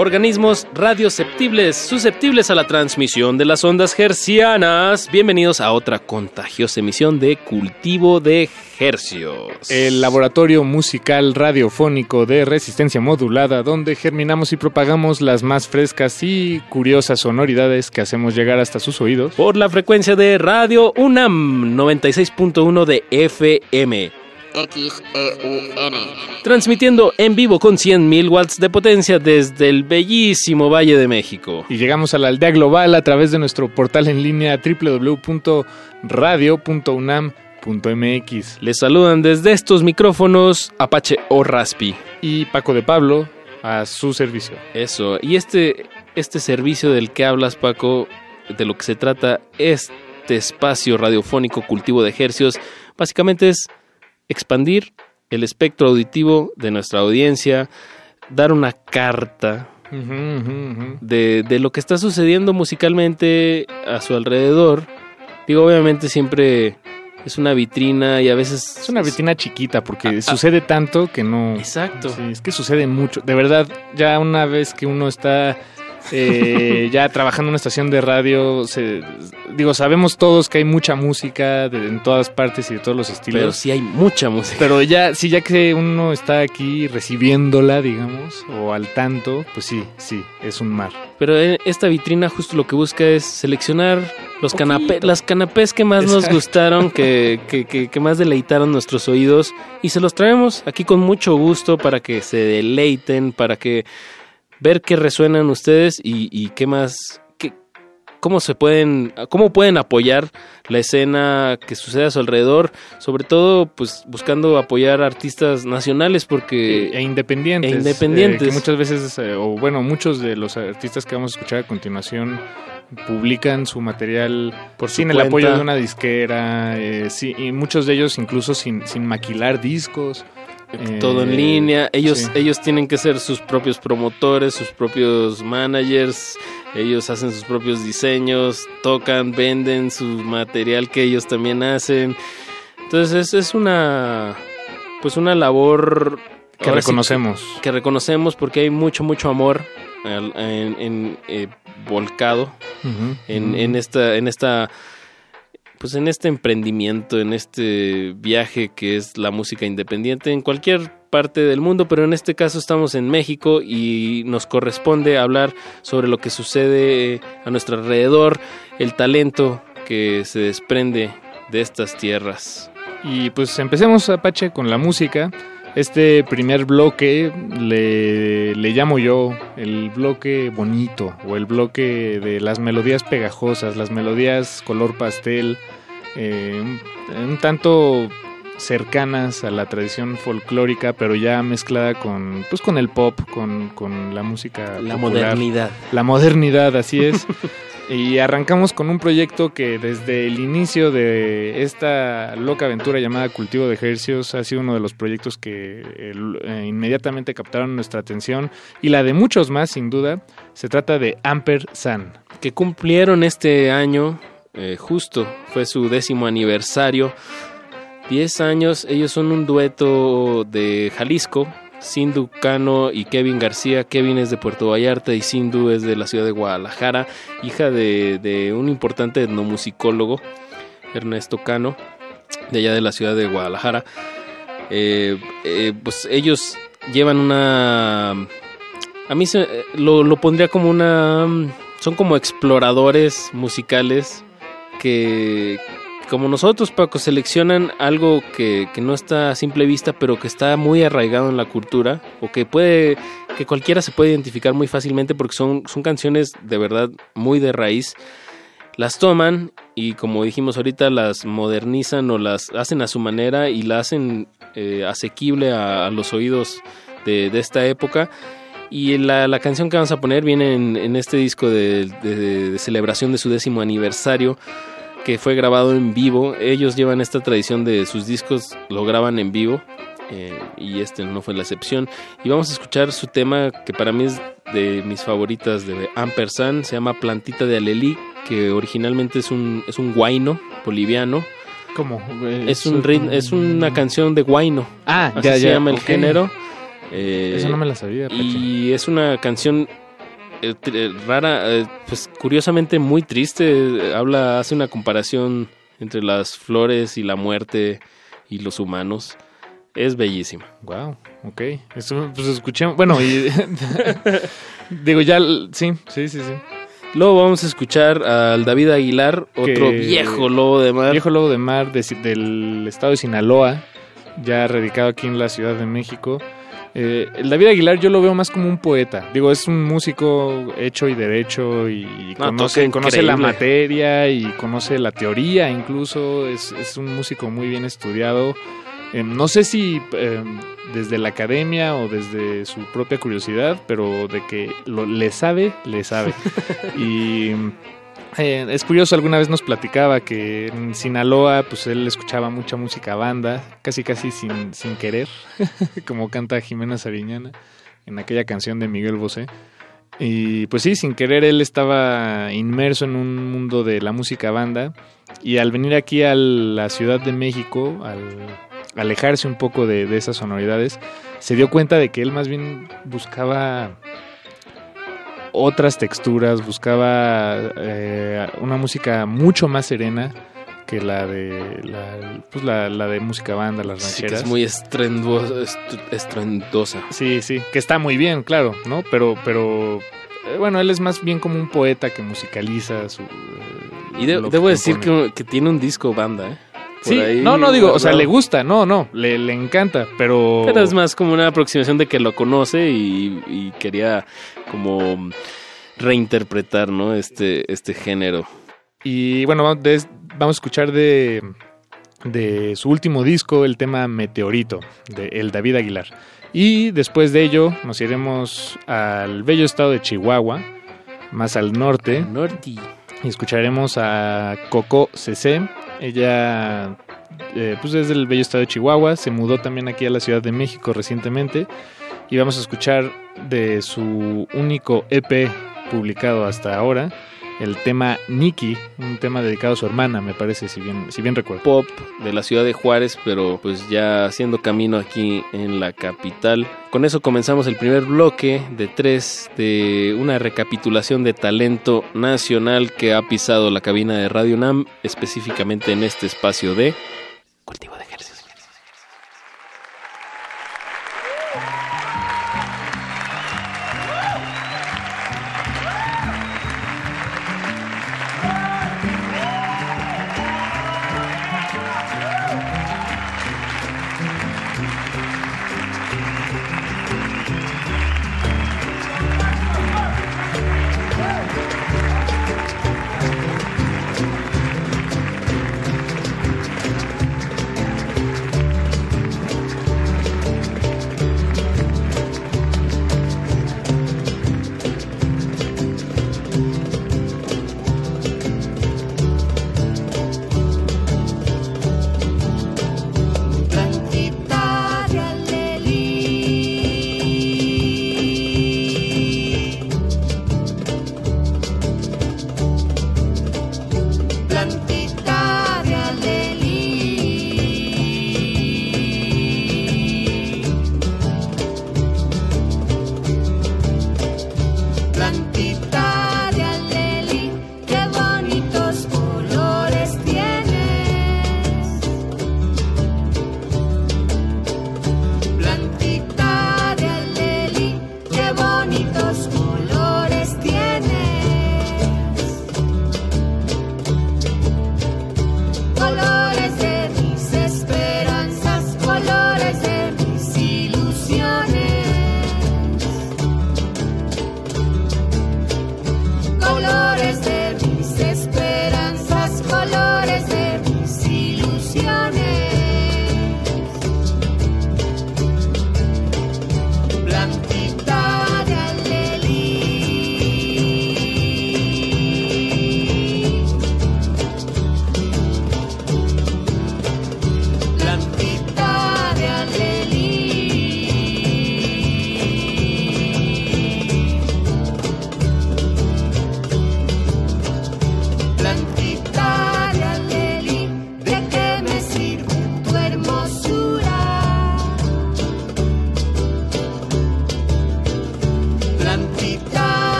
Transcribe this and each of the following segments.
Organismos radioceptibles susceptibles a la transmisión de las ondas hercianas. Bienvenidos a otra contagiosa emisión de Cultivo de Hercios. El laboratorio musical radiofónico de resistencia modulada, donde germinamos y propagamos las más frescas y curiosas sonoridades que hacemos llegar hasta sus oídos. Por la frecuencia de Radio UNAM 96.1 de FM. XEUN. Transmitiendo en vivo con 100.000 watts de potencia desde el bellísimo Valle de México. Y llegamos a la aldea global a través de nuestro portal en línea www.radio.unam.mx. Les saludan desde estos micrófonos Apache o Raspi. Y Paco de Pablo a su servicio. Eso, y este, este servicio del que hablas, Paco, de lo que se trata, este espacio radiofónico cultivo de ejercios, básicamente es expandir el espectro auditivo de nuestra audiencia, dar una carta de, de lo que está sucediendo musicalmente a su alrededor. Digo, obviamente siempre es una vitrina y a veces... Es una vitrina chiquita porque sucede tanto que no... Exacto. Sí, es que sucede mucho. De verdad, ya una vez que uno está eh, ya trabajando en una estación de radio, se, digo, sabemos todos que hay mucha música de, en todas partes y de todos los estilos. Pero sí hay mucha música. Pero ya, sí, ya que uno está aquí recibiéndola, digamos, o al tanto, pues sí, sí, es un mar. Pero eh, esta vitrina justo lo que busca es seleccionar los canapés, las canapés que más nos gustaron, que, que, que, que más deleitaron nuestros oídos y se los traemos aquí con mucho gusto para que se deleiten, para que ver qué resuenan ustedes y, y qué más, qué, cómo se pueden, cómo pueden apoyar la escena que sucede a su alrededor, sobre todo pues buscando apoyar artistas nacionales porque e independientes. E independientes. eh, que muchas veces, eh, o bueno, muchos de los artistas que vamos a escuchar a continuación publican su material Por sin el apoyo de una disquera, eh, sí, y muchos de ellos incluso sin, sin maquilar discos. Todo en Eh, línea. Ellos, sí. ellos tienen que ser sus propios promotores, sus propios managers. Ellos hacen sus propios diseños, tocan, venden su material que ellos también hacen. Entonces es, es una, pues una labor que sí reconocemos. que, reconocemos porque hay mucho, mucho amor en, en, eh, volcado en, en esta, en esta, pues en este emprendimiento, en este viaje que es la música independiente en cualquier parte del mundo, pero en este caso estamos en México y nos corresponde hablar sobre lo que sucede a nuestro alrededor, el talento que se desprende de estas tierras. Y pues empecemos, Apache, con la música. Este primer bloque le, le llamo yo el bloque bonito o el bloque de las melodías pegajosas, las melodías color pastel, eh, un, un tanto cercanas a la tradición folclórica, pero ya mezclada con, pues, con el pop, con, con la música La popular. modernidad. La modernidad, así es. y arrancamos con un proyecto que desde el inicio de esta loca aventura llamada Cultivo de Ejercios ha sido uno de los proyectos que eh, inmediatamente captaron nuestra atención y la de muchos más, sin duda. Se trata de Amper San. que cumplieron este año, eh, justo, fue su décimo aniversario. Diez años, ellos son un dueto de Jalisco, Sindu Cano y Kevin García. Kevin es de Puerto Vallarta y Sindu es de la ciudad de Guadalajara, hija de, un importante etnomusicólogo, Ernesto Cano, de allá de la ciudad de Guadalajara. Eh, eh, pues ellos llevan una... A mí se, lo, lo pondría como una... Son como exploradores musicales que, como nosotros, Paco, seleccionan algo que, que no está a simple vista, pero que está muy arraigado en la cultura, o que puede, que cualquiera se puede identificar muy fácilmente porque son, son canciones de verdad muy de raíz. Las toman y como dijimos ahorita, las modernizan o las hacen a su manera y la hacen eh, asequible a, a los oídos de, de esta época. Y la, la canción que vamos a poner viene en, en este disco de, de- de celebración de su décimo aniversario, que fue grabado en vivo. Ellos llevan esta tradición de sus discos, lo graban en vivo, eh, y este no fue la excepción. Y vamos a escuchar su tema, que para mí es de mis favoritas de Ampersand, se llama Plantita de Alelí, que originalmente es un, es un guayno boliviano. ¿Cómo? Es, un rit- es una canción de guayno, Ah, así ya, se ya. llama el género. Eh, Eso no me la sabía. Pache. y es una canción eh, eh, rara, eh, pues curiosamente muy triste. Habla, hace una comparación entre las flores y la muerte y los humanos. Es bellísima. Wow, ok. Eso, pues escuchemos. Bueno, y. digo, ya. Sí, sí, sí, sí. Luego vamos a escuchar al David Aguilar, otro Que- viejo lobo de mar. Viejo Lobo de Mar de- del estado de Sinaloa, ya radicado aquí en la Ciudad de México. Eh, David Aguilar yo lo veo más como un poeta. Digo, es un músico hecho y derecho y No, conoce, la materia y conoce la teoría incluso. Es, es un músico muy bien estudiado. Eh, no sé si eh, desde la academia o desde su propia curiosidad, pero de que lo, le sabe, le sabe. y eh, es curioso, alguna vez nos platicaba que en Sinaloa, pues él escuchaba mucha música banda, casi casi sin, sin querer, como canta Jimena Sariñana en aquella canción de Miguel Bosé. Y pues sí, sin querer él estaba inmerso en un mundo de la música banda y al venir aquí a la Ciudad de México, al alejarse un poco de, de esas sonoridades, se dio cuenta de que él más bien buscaba otras texturas, buscaba eh, una música mucho más serena que la de la, pues la, la de música banda, las Sí, que rancheras. es muy estrenduosa, est- estruendosa. Sí, sí, que está muy bien, claro, ¿no? Pero, pero eh, bueno, él es más bien como un poeta que musicaliza su. eh, Y de- debo que decir que, que tiene un disco banda, ¿eh? Por Sí, ahí no, no digo, o sea, le gusta, no, no, le, le encanta, pero. Pero es más como una aproximación de que lo conoce y, y quería como reinterpretar, ¿no? Este, este género. Y bueno, vamos, a escuchar de, de su último disco el tema Meteorito, de el David Aguilar. Y después de ello nos iremos al bello estado de Chihuahua, más al norte, Norti. y escucharemos a Coco CC. Ella eh, pues es del bello estado de Chihuahua, se mudó también aquí a la Ciudad de México recientemente. Y vamos a escuchar de su único EP publicado hasta ahora, el tema Nikki, un tema dedicado a su hermana, me parece, si bien, si bien recuerdo. Pop de la ciudad de Juárez, pero pues ya haciendo camino aquí en la capital. Con eso comenzamos el primer bloque de tres de una recapitulación de talento nacional que ha pisado la cabina de Radio UNAM, específicamente en este espacio de cultivo de ejercicios.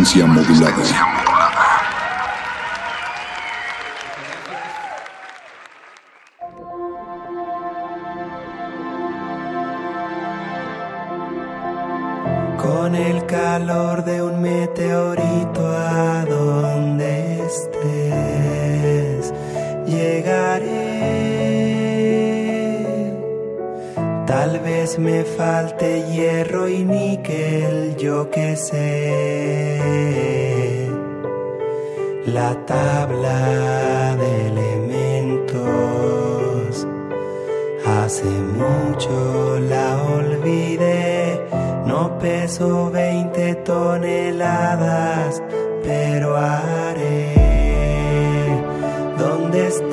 Frecuencia modulada. Hace mucho la olvidé, no peso 20 toneladas, pero haré donde estés.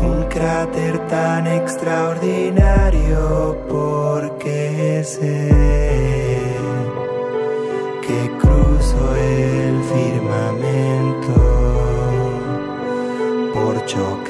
Un cráter tan extraordinario porque sé que cruzo el firmamento por chocar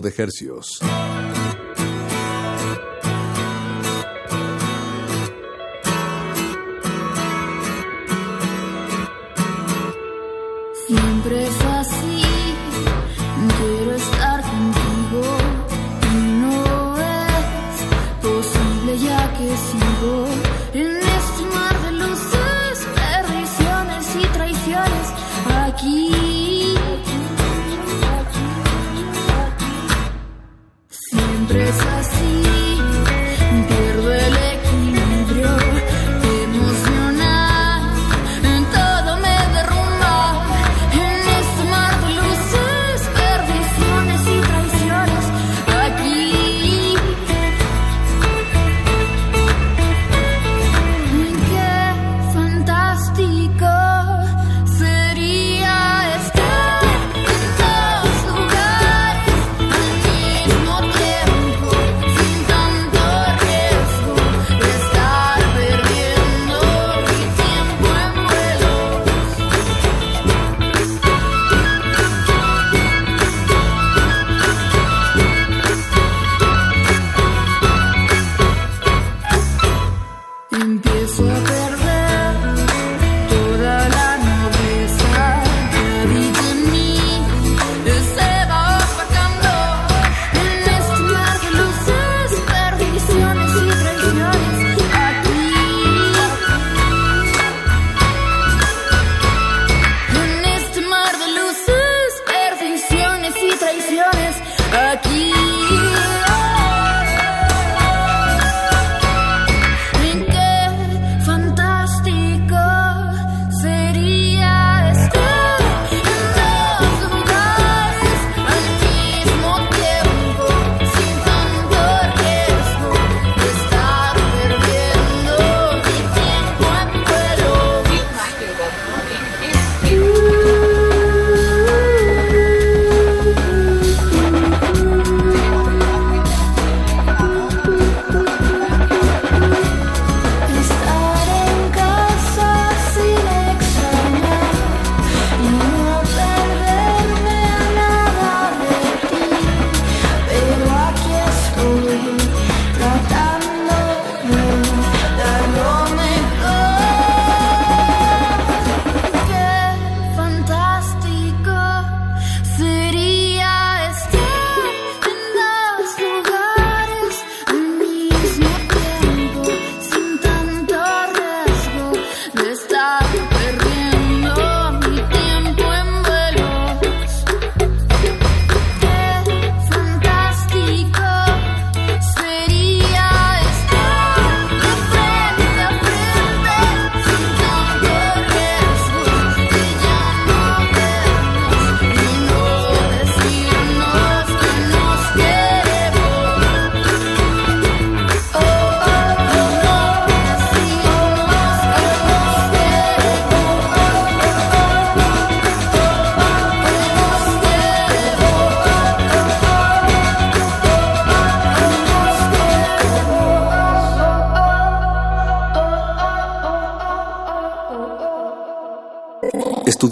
de hercios.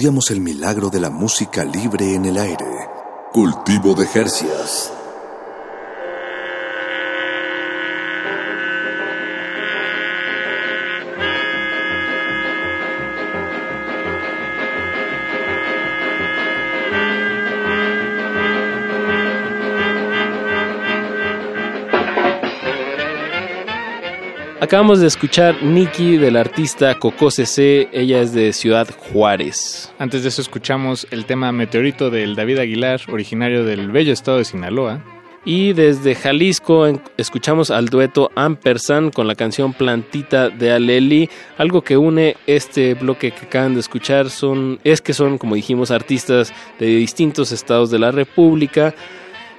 El milagro de la música libre en el aire. Cultivo de Jercias. Acabamos de escuchar Nikki del artista Coco ella es de Ciudad Juárez. Antes de eso escuchamos el tema Meteorito del David Aguilar, originario del bello estado de Sinaloa. Y desde Jalisco escuchamos al dueto Ampersand con la canción Plantita de Aleli. Algo que une este bloque que acaban de escuchar son, es que son, como dijimos, artistas de distintos estados de la República,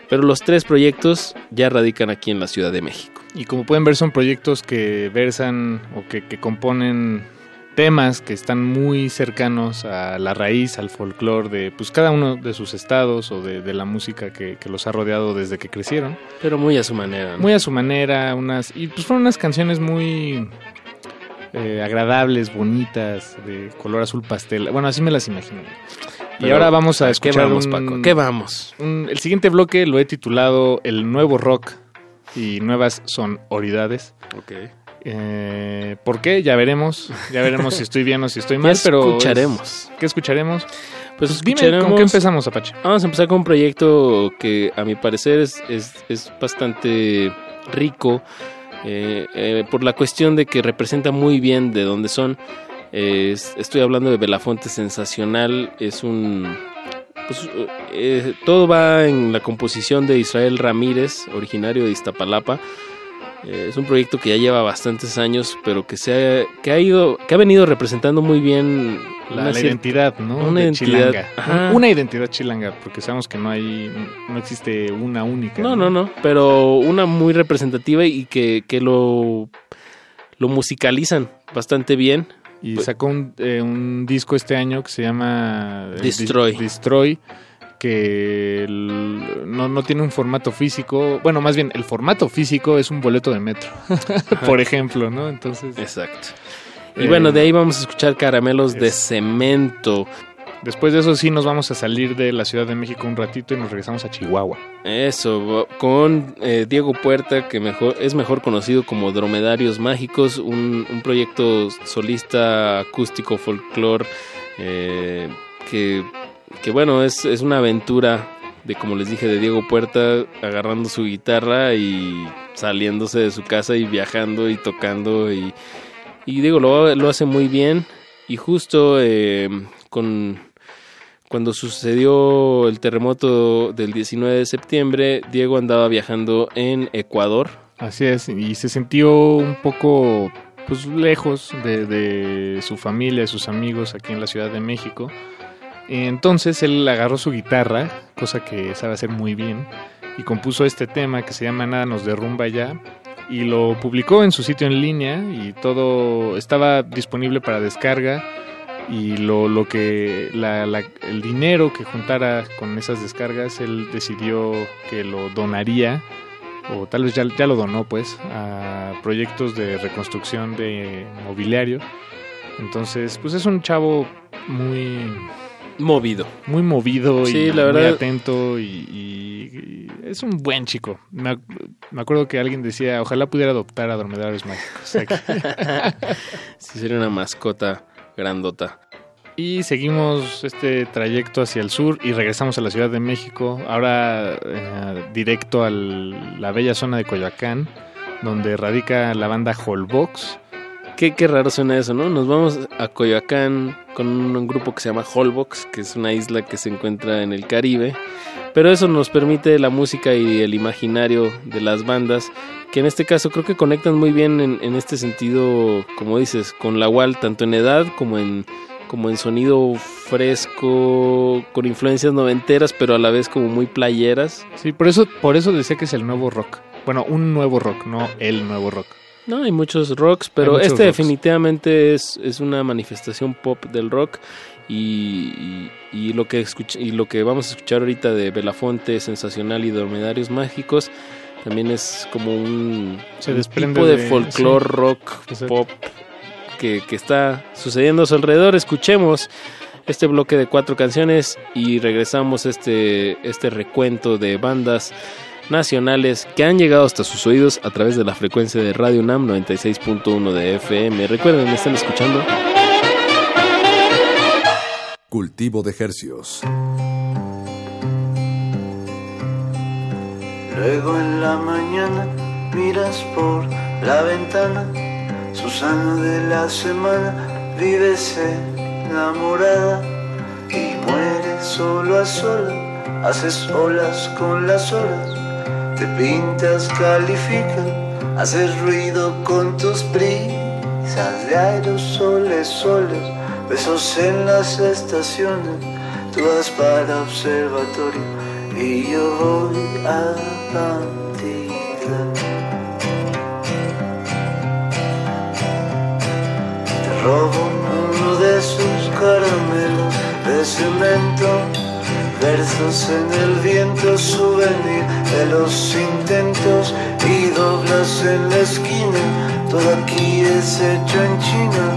pero los tres proyectos ya radican aquí en la Ciudad de México. Y como pueden ver son proyectos que versan o que, que componen temas que están muy cercanos a la raíz, al folclore de pues cada uno de sus estados o de, de la música que, que los ha rodeado desde que crecieron. Pero muy a su manera. ¿no? Muy a su manera, unas y pues fueron unas canciones muy eh, agradables, bonitas, de color azul pastel. Bueno, así me las imagino. y Pero, ahora vamos a ¿a escuchar ¿Qué vamos, un- Paco? ¿Qué vamos? un- el siguiente bloque lo he titulado El nuevo rock y nuevas sonoridades. Ok. Eh, ¿Por qué? Ya veremos. Ya veremos si estoy bien o si estoy mal, pero... es- escucharemos. ¿Qué escucharemos? Pues, Pues dime. ¿con qué empezamos, Apache? Vamos a empezar con un proyecto que a mi parecer es, es, es bastante rico eh, eh, por la cuestión de que representa muy bien de dónde son. Es- estoy hablando de Belafonte Sensacional, es un... pues, eh, todo va en la composición de Israel Ramírez, originario de Iztapalapa. Eh, es un proyecto que ya lleva bastantes años, pero que se ha, que ha ido, que ha venido representando muy bien La, identidad, ¿no? una De identidad, chilanga. Una identidad chilanga, porque sabemos que no hay... No existe una única. No, no, no, pero una muy representativa y que, que lo, lo musicalizan bastante bien. Y sacó un, eh, un disco este año que se llama eh, Destroy. Destroy, que el- no, no tiene un formato físico. Bueno, más bien, el formato físico es un boleto de metro, por ejemplo, ¿no? Entonces, Exacto. Y Eh, bueno, de ahí vamos a escuchar caramelos de cemento. después de eso sí nos vamos a salir de la Ciudad de México un ratito y nos regresamos a Chihuahua. Eso, con eh, Diego Puerta, que mejor es mejor conocido como Dromedarios Mágicos, un, un proyecto solista acústico folclore eh, que, que bueno, es, es una aventura de como les dije de Diego Puerta agarrando su guitarra y saliéndose de su casa y viajando y tocando y, y digo, lo, lo hace muy bien y justo eh, con cuando sucedió el terremoto del 19 de septiembre, Diego andaba viajando en Ecuador. Así es, y se sintió un poco pues lejos de, de su familia, de sus amigos aquí en la Ciudad de México. Entonces él agarró su guitarra, cosa que sabe hacer muy bien, y compuso este tema que se llama Nada nos derrumba ya, y lo publicó en su sitio en línea y todo estaba disponible para descarga y lo, lo que la- el dinero que juntara con esas descargas él decidió que lo donaría o tal vez ya, ya lo donó pues a proyectos de reconstrucción de mobiliario. Entonces pues es un chavo muy Movido. muy movido Sí, y la muy atento y, y- y es un buen chico me, ac- me acuerdo que alguien decía ojalá pudiera adoptar a dromedarios mágicos aquí". Sí, sería una mascota grandota. Y seguimos este trayecto hacia el sur y regresamos a la Ciudad de México, ahora eh, directo a la bella zona de Coyoacán, donde radica la banda Holbox. Qué, qué raro suena eso, ¿no? Nos vamos a Coyoacán con un grupo que se llama Holbox, que es una isla que se encuentra en el Caribe. Pero eso nos permite la música y el imaginario de las bandas, que en este caso creo que conectan muy bien en, en este sentido, como dices, con la WAL, tanto en edad como en, como en sonido fresco, con influencias noventeras, pero a la vez como muy playeras. Sí, por eso, por eso decía que es el nuevo rock. Bueno, un nuevo rock, no el nuevo rock. No, hay muchos rocks, pero muchos este rocks. definitivamente es, es una manifestación pop del rock y, y- y lo que escuch- y lo que vamos a escuchar ahorita de Belafonte, Sensacional y Dromedarios Mágicos también es como un, Se un tipo de, de- folclore sí. rock Exacto. pop que, que está sucediendo a su alrededor. Escuchemos este bloque de cuatro canciones y regresamos este, este recuento de bandas nacionales que han llegado hasta sus oídos a través de la frecuencia de Radio UNAM 96.1 de FM. Recuerden, me están escuchando. Cultivo de Hercios. Luego en la mañana miras por la ventana, Susana de la semana, vives enamorada y mueres solo a sola, haces olas con las horas, te pintas, calificas, haces ruido con tus brisas de aerosoles, soles, besos en las estaciones, tú vas para observatorio y yo voy a cantidad. Te robo uno de sus caramelos de cemento, versos en el viento, souvenir de los intentos y doblas en la esquina. Todo aquí es hecho en China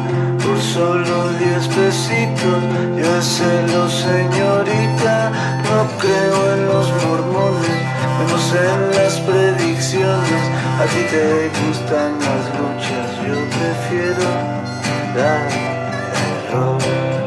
por solo diez pesitos. Yo celo, señorita, no creo en los mormones, menos en las predicciones. A ti te gustan las luchas, yo prefiero dar error.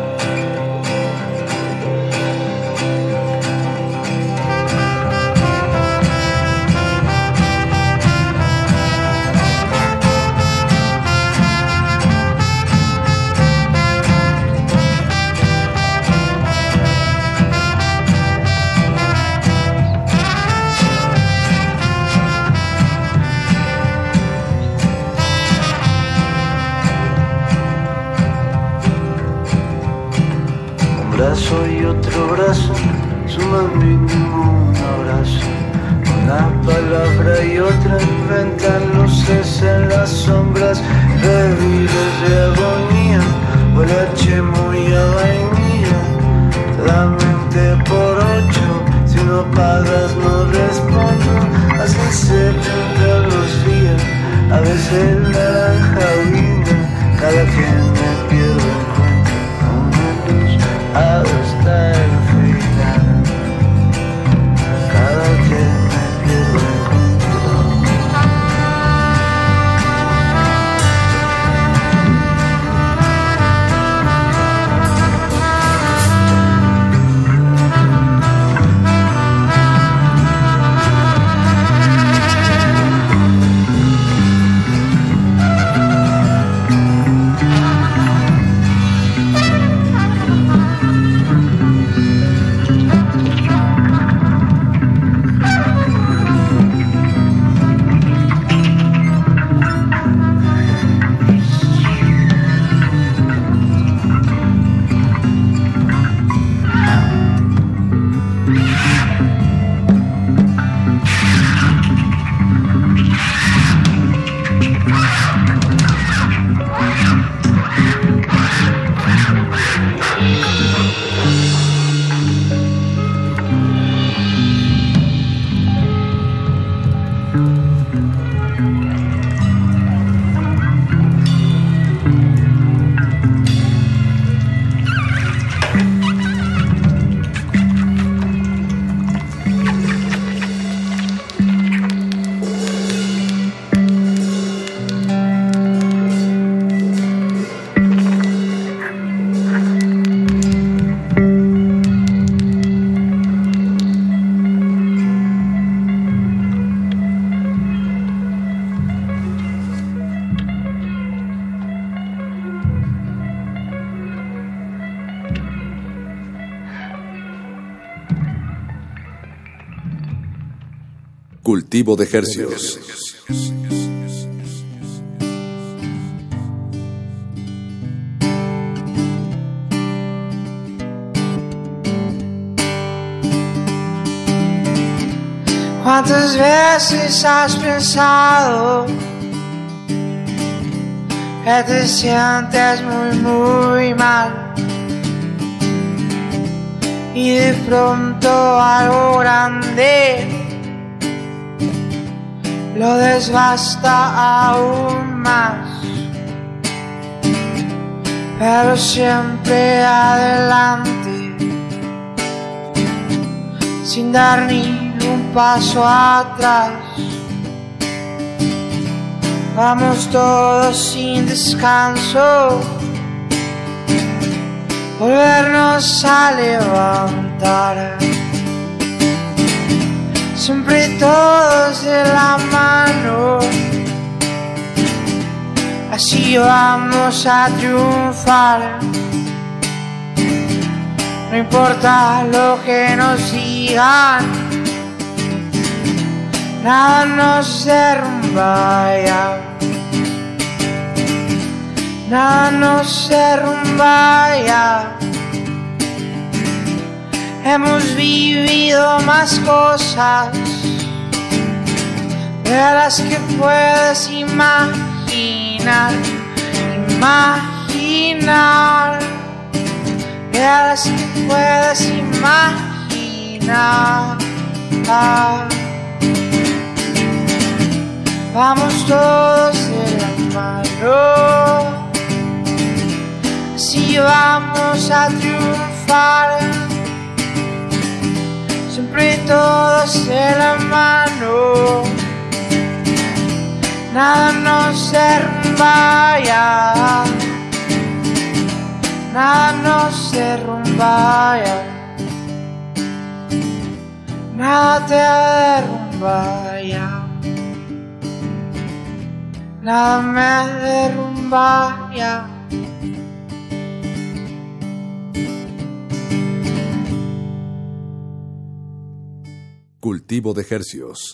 Brazo y otro brazo suman mínimo un abrazo. Una palabra y otra inventan luces en las sombras, débiles de agonía, huele muy a vainilla. La mente por ocho, si no pagas no respondo. Así se pintan los días, a veces naranja vino, cada quien luz hasta el Cultivo de Hercios. ¿Cuántas veces has pensado que te sientes muy, muy mal? Y de pronto algo grande lo desbasta aún más. pero siempre adelante, sin dar ni un paso atrás. Vamos todos sin descanso, volvernos a levantar. Siempre todos de la mano, así vamos a triunfar. No importa lo que nos digan, nada nos derrumba ya. Nada nos derrumba ya. Hemos vivido más cosas de las que puedes imaginar, imaginar, de las que puedes imaginar. Vamos todos de la mano, si vamos a triunfar siempre todos de la mano. Nada nos derrumba ya, nada nos derrumba ya, nada te derrumba ya, nada me derrumba ya. Cultivo de Hercios.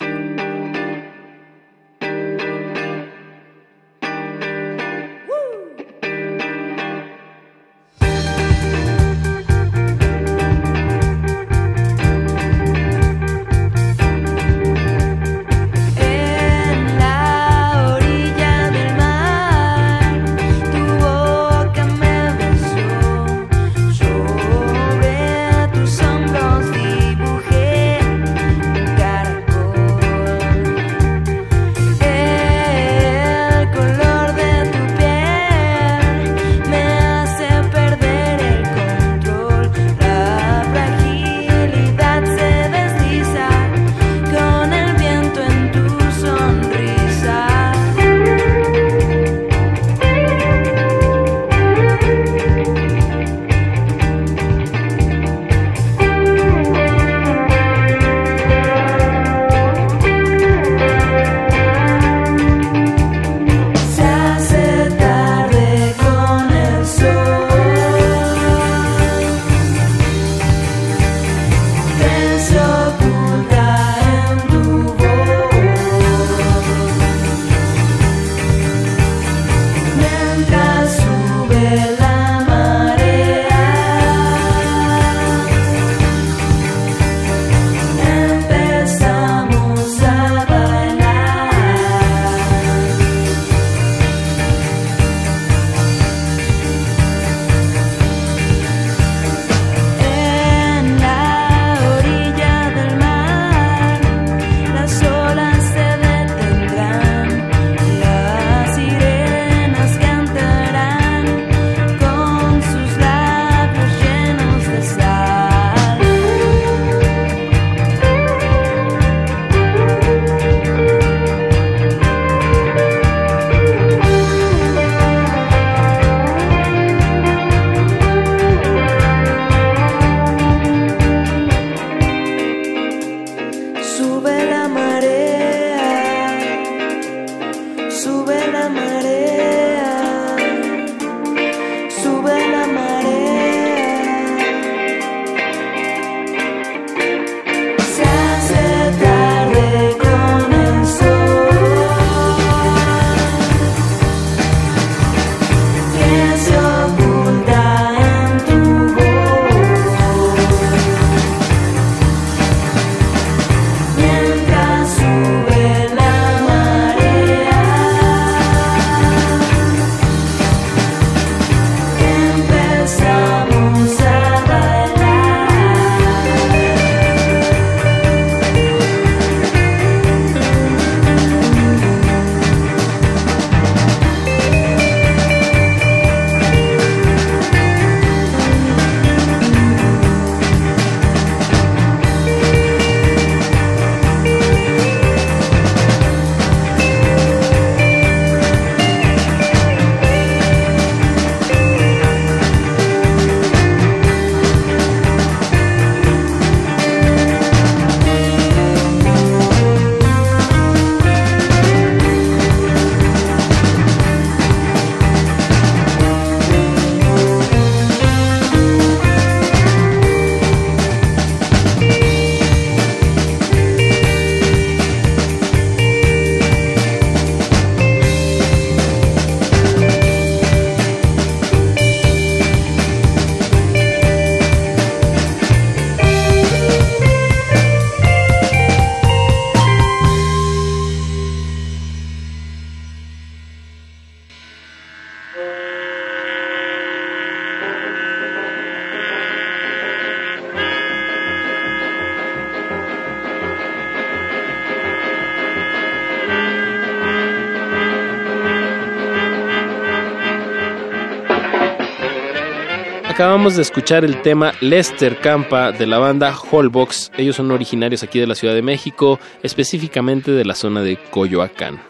Acabamos de escuchar el tema Lester Campa de la banda Holbox. Ellos son originarios aquí de la Ciudad de México, específicamente de la zona de Coyoacán.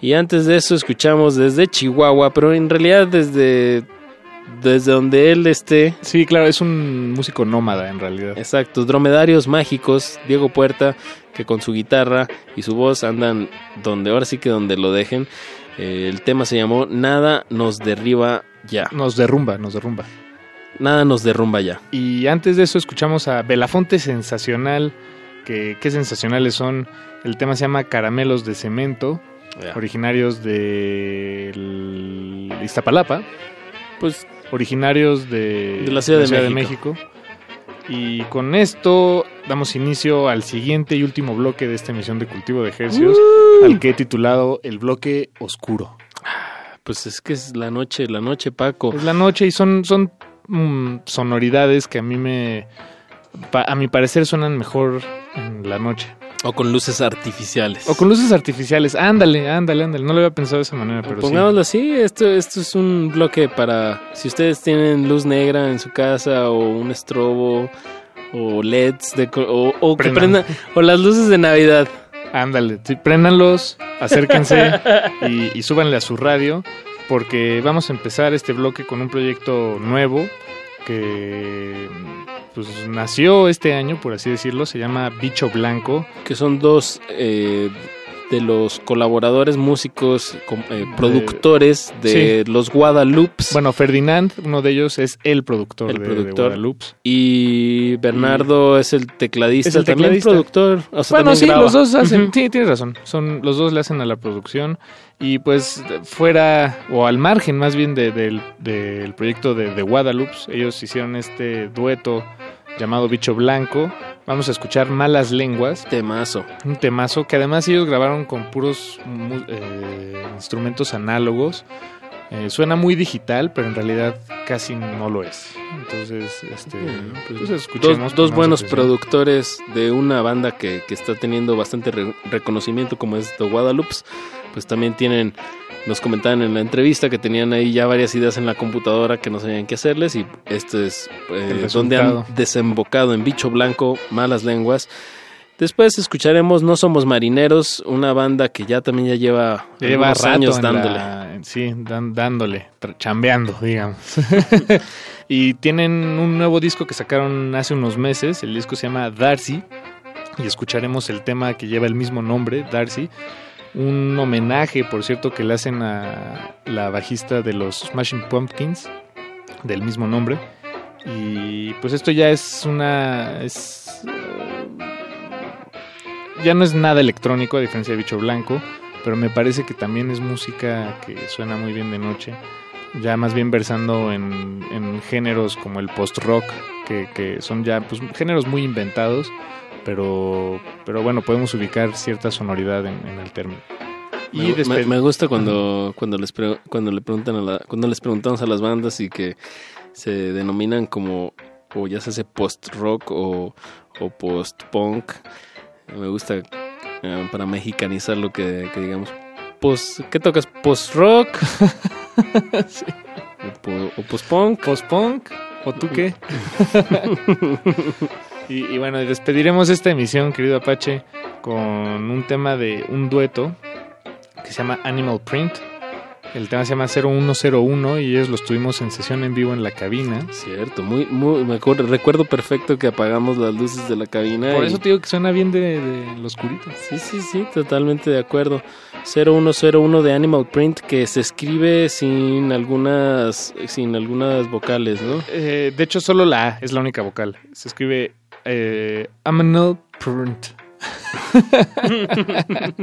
Y antes de eso escuchamos desde Chihuahua, pero en realidad desde, desde donde él esté. Sí, claro, es un músico nómada en realidad. Exacto, Dromedarios Mágicos, Diego Puerta, que con su guitarra y su voz andan donde, ahora sí que donde lo dejen. Eh, el tema se llamó Nada nos derriba ya. Nos derrumba, nos derrumba. Nada nos derrumba ya. Y antes de eso escuchamos a Belafonte Sensacional, que qué sensacionales son. El tema se llama Caramelos de Cemento, originarios de el- Iztapalapa, Pues originarios de, De la Ciudad de México. Y con esto damos inicio al siguiente y último bloque de esta emisión de Cultivo de Ejercios, al que he titulado El Bloque Oscuro. Pues es que es la noche, la noche, Paco. Es la noche y son, son mm, sonoridades que a mí me... pa- a mi parecer suenan mejor en la noche. O con luces artificiales. O con luces artificiales. Ándale, ándale, ándale. No lo había pensado de esa manera, pero sí. Pongámoslo así, esto, esto es un bloque para si ustedes tienen luz negra en su casa o un estrobo o LEDs de, o, o que Prendan. prendan o las luces de Navidad. Ándale, sí, préndanlos, acérquense y, y súbanle a su radio porque vamos a empezar este bloque con un proyecto nuevo que pues nació este año, por así decirlo, se llama Bicho Blanco. que son dos eh, de los colaboradores músicos, eh, productores de los Guadalupes Bueno, Ferdinand, uno de ellos es el productor, El de, de productor. Guadalupe. y Bernardo es el tecladista, Es el también tecladista. productor. O sea, Bueno, sí, graba. los dos hacen, sí, tienes razón, son los dos le hacen a la producción y pues fuera o al margen más bien de- del, del proyecto de, de Guadalupe, ellos hicieron este dueto llamado Bicho Blanco. Vamos a escuchar Malas Lenguas, Temazo. un temazo que además ellos grabaron con puros eh, instrumentos análogos. Eh, suena muy digital, pero en realidad casi no lo es. Entonces, este, pues, escuchemos dos, buenos atención. productores de una banda que, que está teniendo bastante re- reconocimiento como es The Guadalupe, pues también tienen, nos comentaban en la entrevista que tenían ahí ya varias ideas en la computadora que no sabían qué hacerles y este es eh, donde han desembocado en Bicho Blanco, Malas Lenguas. Después escucharemos No Somos Marineros, una banda que ya también ya lleva, Ya lleva años dándole. la- sí, dan- dándole, chambeando, digamos. y tienen un nuevo disco que sacaron hace unos meses. El disco se llama Darcy. Y escucharemos el tema que lleva el mismo nombre, Darcy. Un homenaje, por cierto, que le hacen a la bajista de los Smashing Pumpkins, del mismo nombre. Y pues esto ya es una. Es, eh, ya no es nada electrónico, a diferencia de Bicho Blanco pero me parece que también es música que suena muy bien de noche. Ya más bien versando en, en géneros como el post-rock, que, que son ya pues, géneros muy inventados, pero, pero bueno, podemos ubicar cierta sonoridad en, en el término. Y me- después, me gusta cuando, cuando les pre- cuando le preguntan a la- cuando les preguntamos a las bandas y que se denominan como o ya se hace post rock o, o post punk. Me gusta eh, para mexicanizar lo que, que digamos. Post, ¿Qué tocas? ¿Post rock? o, o post punk? post-punk, ¿o tú qué? y, y bueno, despediremos esta emisión, querido Apache, con un tema de un dueto que se llama Animal Print. El tema se llama 0101 y ellos los tuvimos en sesión en vivo en la cabina. Cierto, muy, muy, me acuerdo, recuerdo perfecto que apagamos las luces de la cabina. Por y- eso te digo que suena bien de, de los curitos. Sí, sí, sí, totalmente de acuerdo. 0101 de Animal Print que se escribe sin algunas sin algunas vocales, ¿no? Eh, de hecho, solo la A es la única vocal. Se escribe eh, Aminal Print.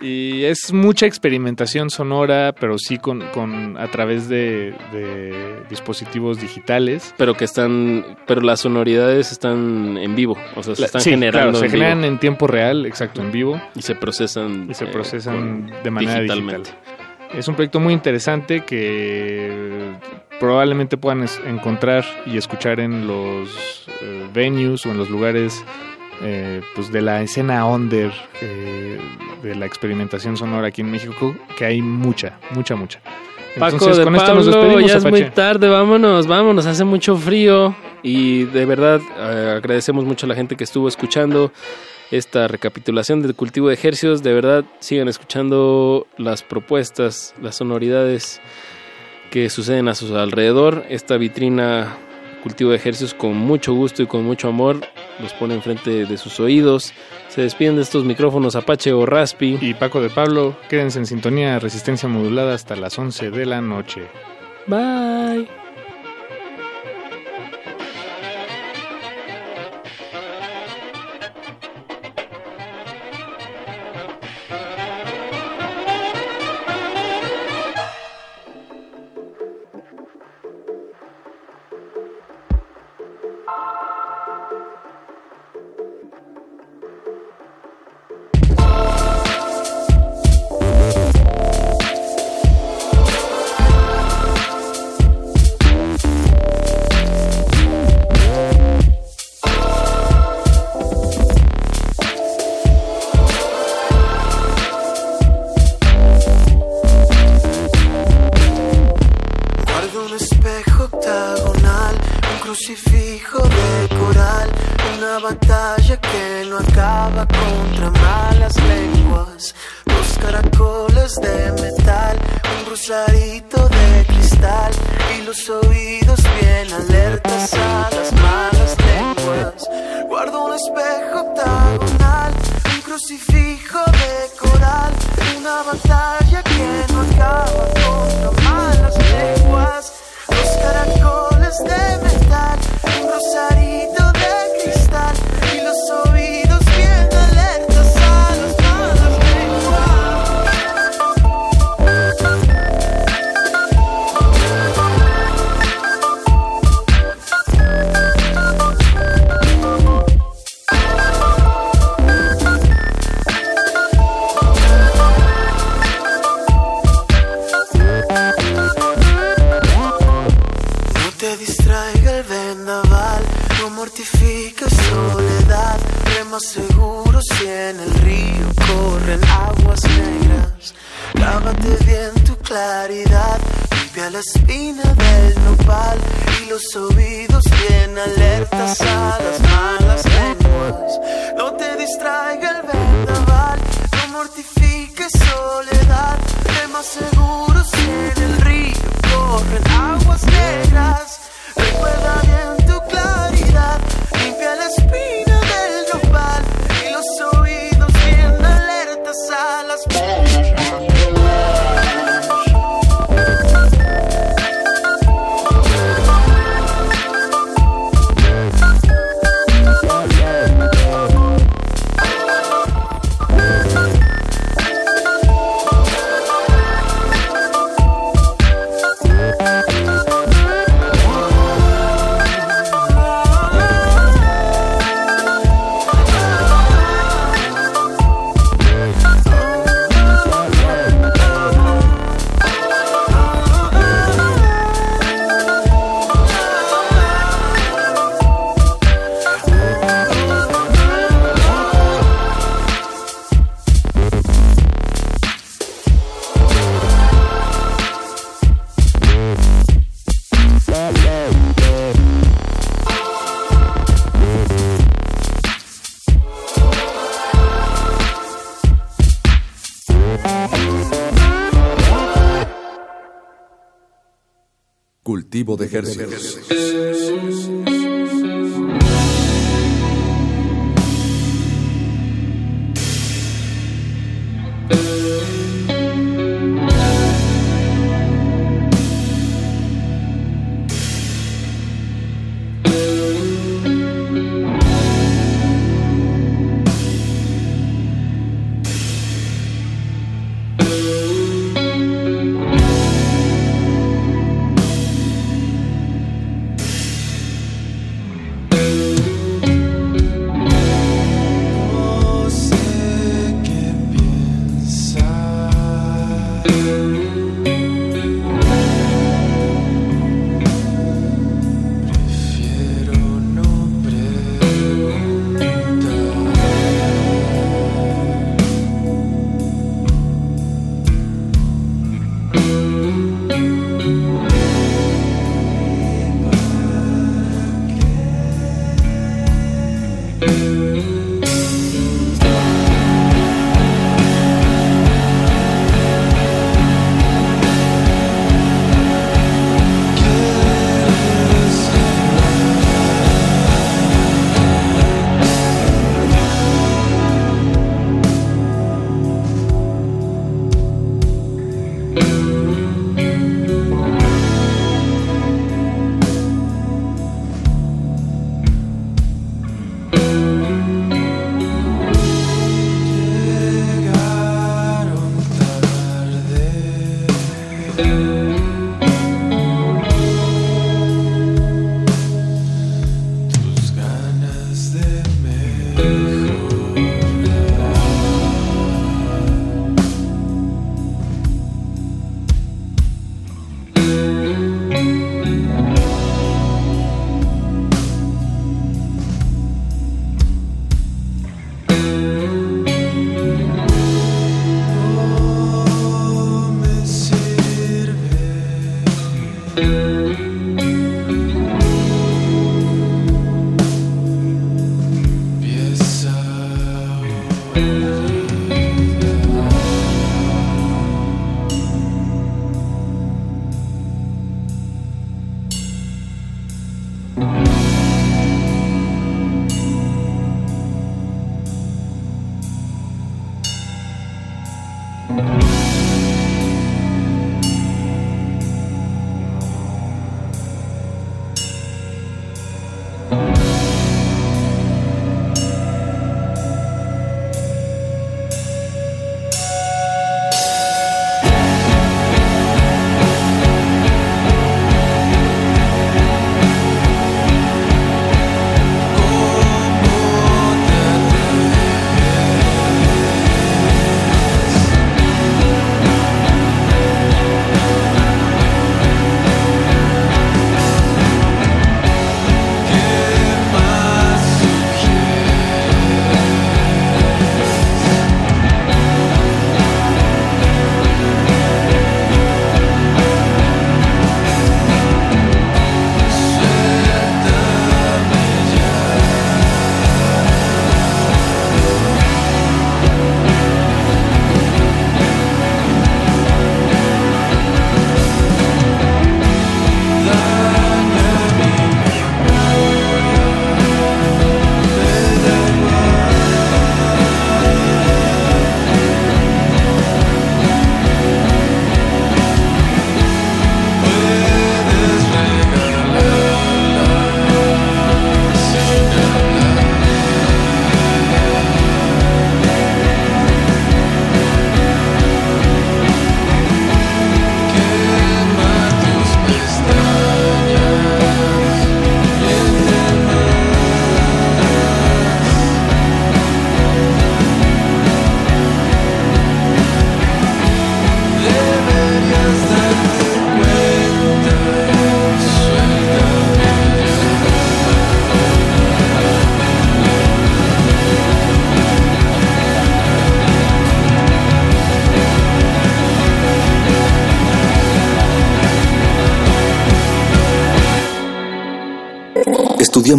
y es mucha experimentación sonora, pero sí con, con a través de, de dispositivos digitales. Pero que están pero las sonoridades están en vivo, o sea, se La- están sí, generando claro, se en generan vivo en tiempo real, exacto, en vivo. y se procesan y se eh, procesan con- de manera digitalmente. digital. Es un proyecto muy interesante que probablemente puedan encontrar y escuchar en los eh, venues o en los lugares eh, pues de la escena under eh, de la experimentación sonora aquí en México, que hay mucha, mucha, mucha. Paco Entonces, de con esto Pablo, nos despedimos, ya es muy tarde, vámonos, vámonos, hace mucho frío y de verdad eh, agradecemos mucho a la gente que estuvo escuchando esta recapitulación del cultivo de ejercicios, de verdad sigan escuchando las propuestas, las sonoridades que suceden a su alrededor, esta vitrina cultivo de ejercicios con mucho gusto y con mucho amor los pone enfrente de sus oídos, se despiden de estos micrófonos Apache o Raspi Y Paco de Pablo, quédense en sintonía, resistencia modulada hasta las 11 de la noche. Bye. De ejercicios.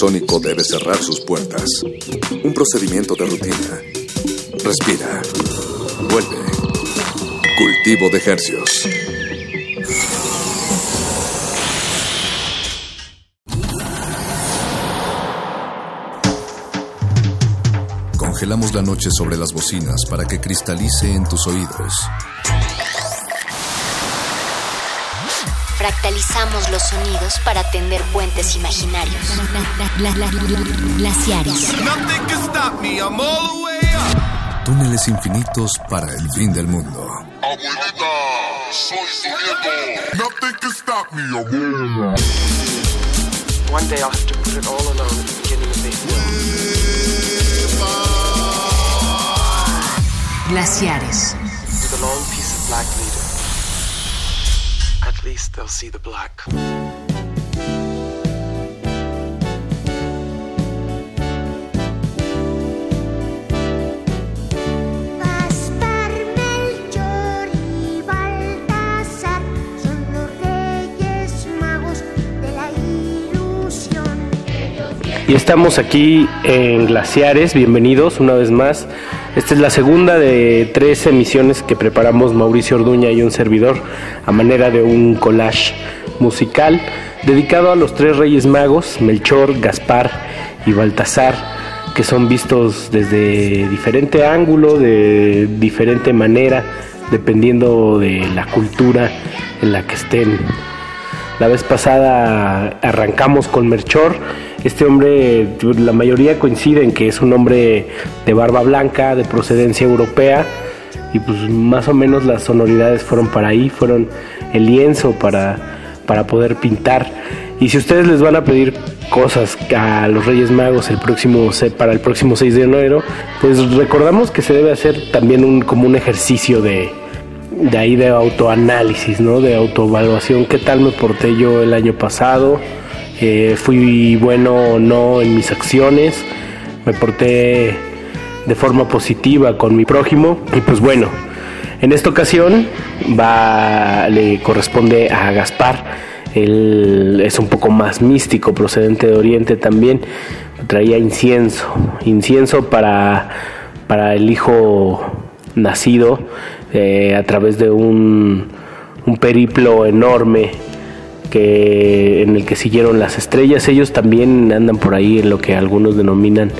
Invernadero sónico debe cerrar sus puertas. Un procedimiento de rutina. Respira. Vuelve. Cultivo de hercios. Congelamos la noche sobre las bocinas para que cristalice en tus oídos. Fractalizamos los sonidos para tender puentes imaginarios. Glaciares. Túneles infinitos para el fin del mundo. Abuelita, soy su nieto. Nothing can stop me, abuela. One day I'll have to put it all alone at the beginning of this Glaciares. They'll see the black. Gaspar, Melchor y Baltasar son los reyes magos de la ilusión. Y estamos aquí en Glaciares, bienvenidos una vez más. Esta es la segunda de tres emisiones que preparamos Mauricio Orduña y un servidor a manera de un collage musical dedicado a los tres reyes magos, Melchor, Gaspar y Baltasar, que son vistos desde diferente ángulo, de diferente manera, dependiendo de la cultura en la que estén. La vez pasada arrancamos con Melchor. Este hombre, la mayoría coincide en que es un hombre de barba blanca, de procedencia europea, y pues más o menos las sonoridades fueron para ahí, fueron el lienzo para, para poder pintar. Y si ustedes les van a pedir cosas a los Reyes Magos el próximo para el próximo 6 de enero, pues recordamos que se debe hacer también un, como un ejercicio de, de ahí de autoanálisis, ¿no? De autoevaluación. ¿Qué tal me porté yo el año pasado? Eh, ¿Fui bueno o no en mis acciones? ¿Me porté de forma positiva con mi prójimo? Y pues bueno, en esta ocasión va, le corresponde a Gaspar. Él es un poco más místico, procedente de Oriente también. Traía incienso, incienso para, para el hijo nacido eh, a través de un, un periplo enorme que en el que siguieron las estrellas. Ellos también andan por ahí en lo que algunos denominan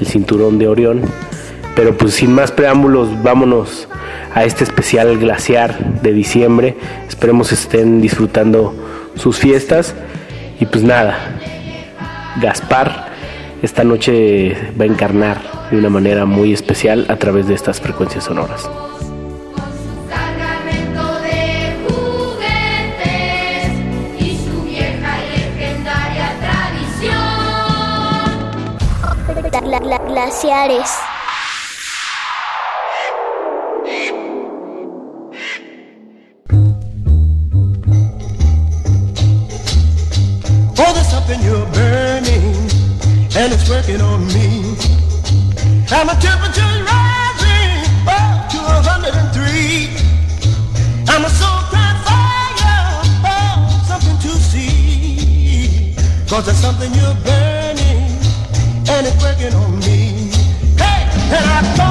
el cinturón de Orión. Pero pues sin más preámbulos, vámonos a este especial glaciar de diciembre. Esperemos estén disfrutando sus fiestas. Y pues nada, Gaspar esta noche va a encarnar de una manera muy especial a través de estas frecuencias sonoras. Glaciares. Oh, there's something you're burning, and it's working on me. And my temperature's rising up to 103. I'm a soul crying fire, oh, something to see. Cause there's something you're burning, and it's working on me. And I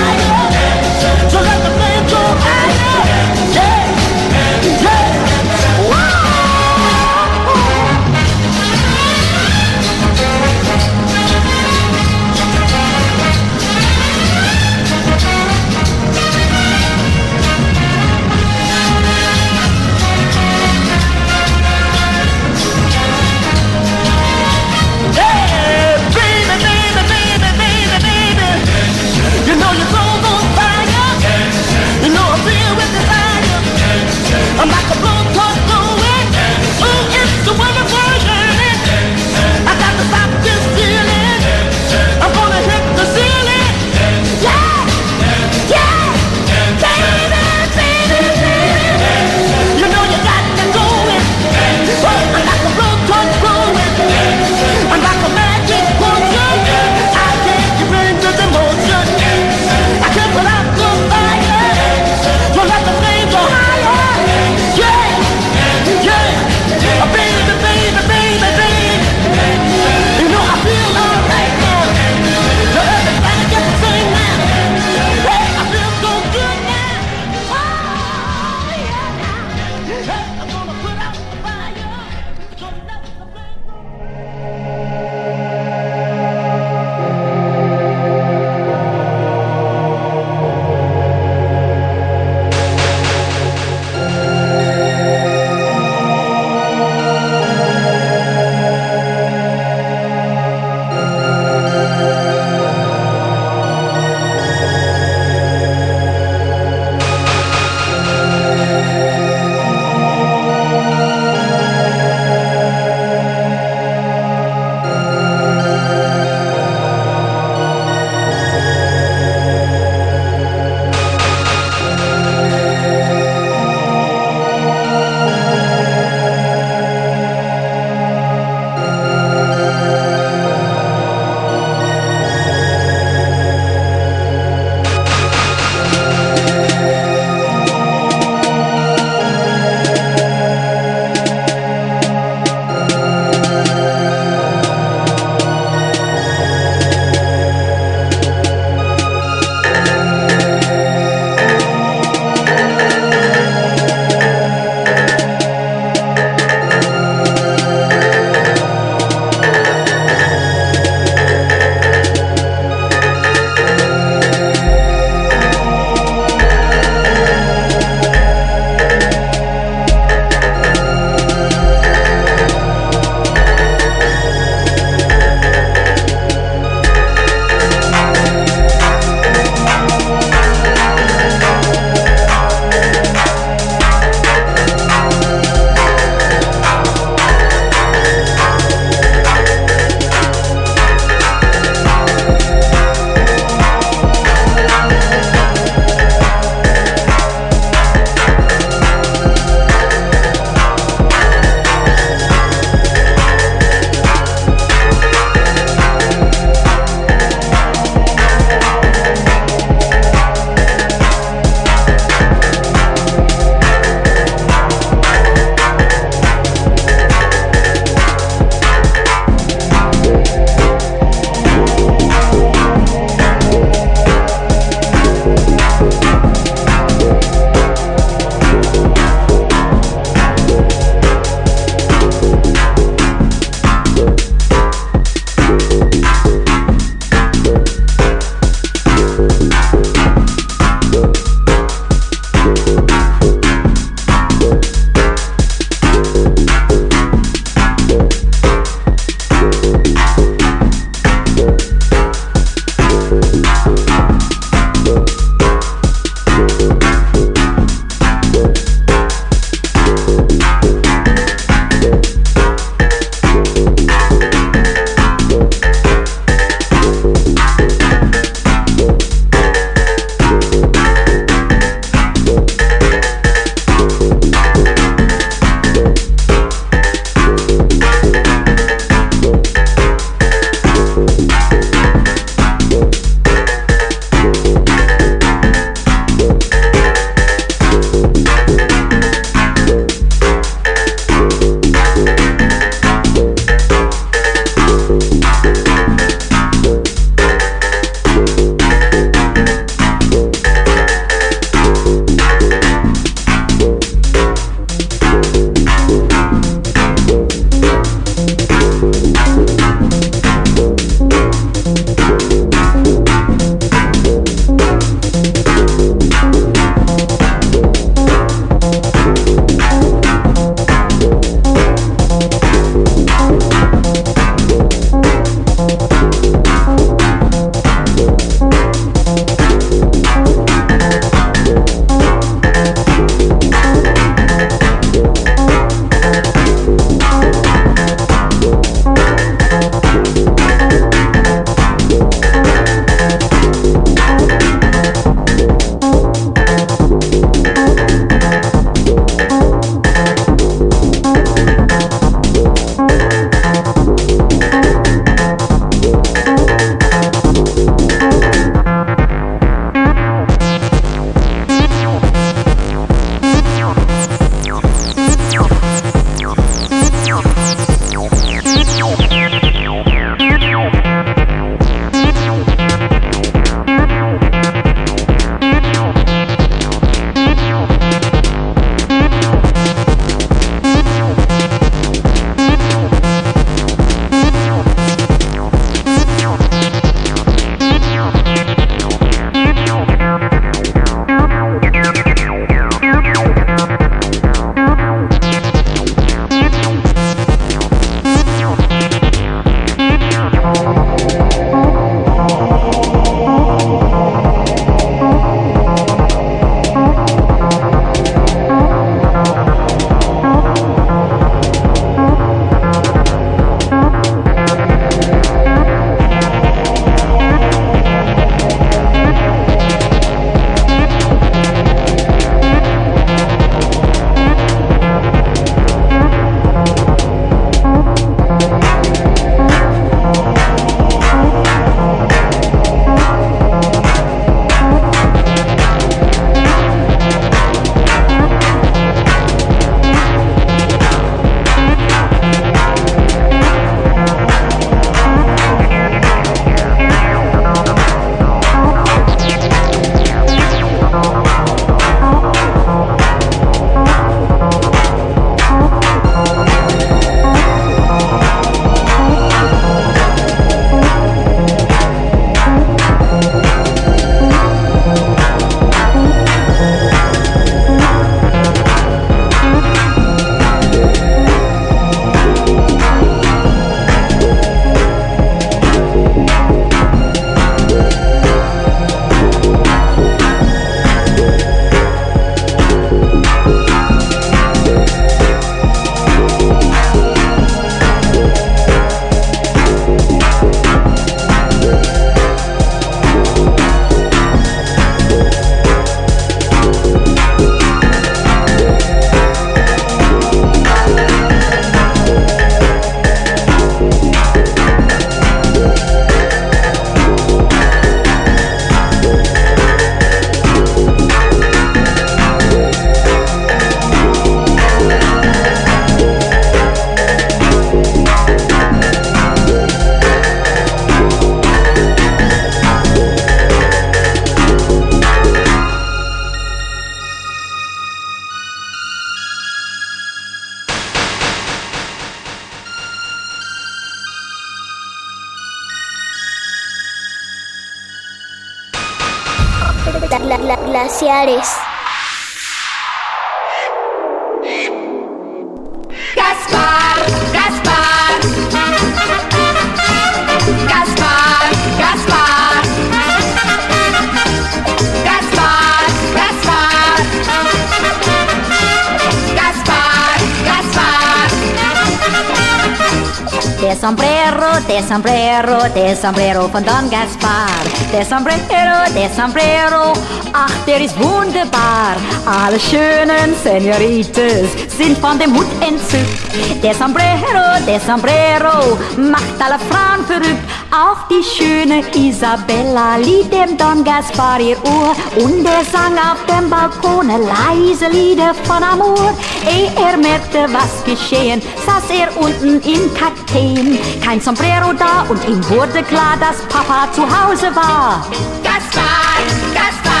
Sombrero, der Sombrero von Don Gaspar. Der Sombrero, der Sombrero, ach, der ist wunderbar. Alle schönen Senoritas sind von dem Hut entzückt. Der Sombrero, der Sombrero, macht alle Frauen verrückt. Auch die schöne Isabella liebt dem Don Gaspar ihr Ohr. Und er sang auf dem Balkon leise Lieder von Amor. Ehe er merkte, was geschehen, saß er unten im Kakteen. Kein Sombrero da und ihm wurde klar, dass Papa zu Hause war. Gaspar, Gaspar.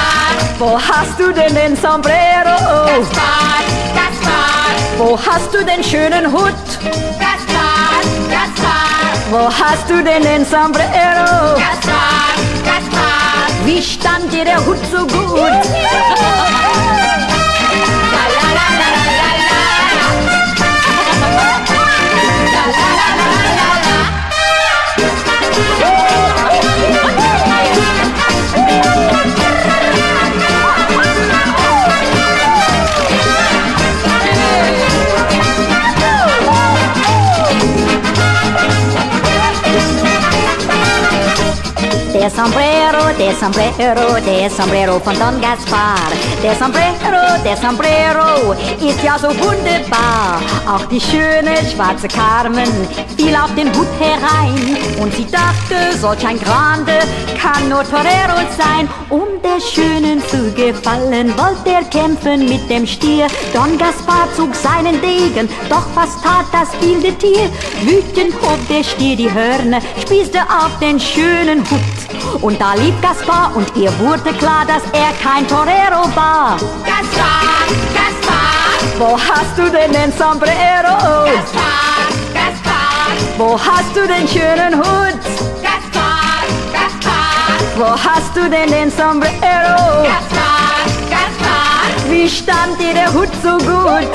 Wo hast du denn den Sombrero? Gaspar, Gaspar. Wo hast du den schönen Hut? Gaspar, Gaspar. Wo hast du denn den Sombrero? Gaspar, Gaspar. Wie stand dir der Hut so gut? Der Sombrero, der Sombrero, der Sombrero von Don Gaspar. Der Sombrero, der Sombrero ist ja so wunderbar. Auch die schöne schwarze Carmen fiel auf den Hut herein. Und sie dachte, solch ein Grande kann nur Torero sein. Um der Schönen zu gefallen, wollte er kämpfen mit dem Stier. Don Gaspar zog seinen Degen, doch was tat das wilde Tier? Wütend hob der Stier die Hörner, spießte auf den schönen Hut. Und da lief Gaspar und ihr wurde klar, dass er kein Torero war. Gaspar, Gaspar. Wo hast du denn den Sombrero? Gaspar, Gaspar. Wo hast du den schönen Hut? Gaspar, Gaspar. Wo hast du denn den Sombrero? Gaspar, Gaspar. Wie stand dir der Hut so gut?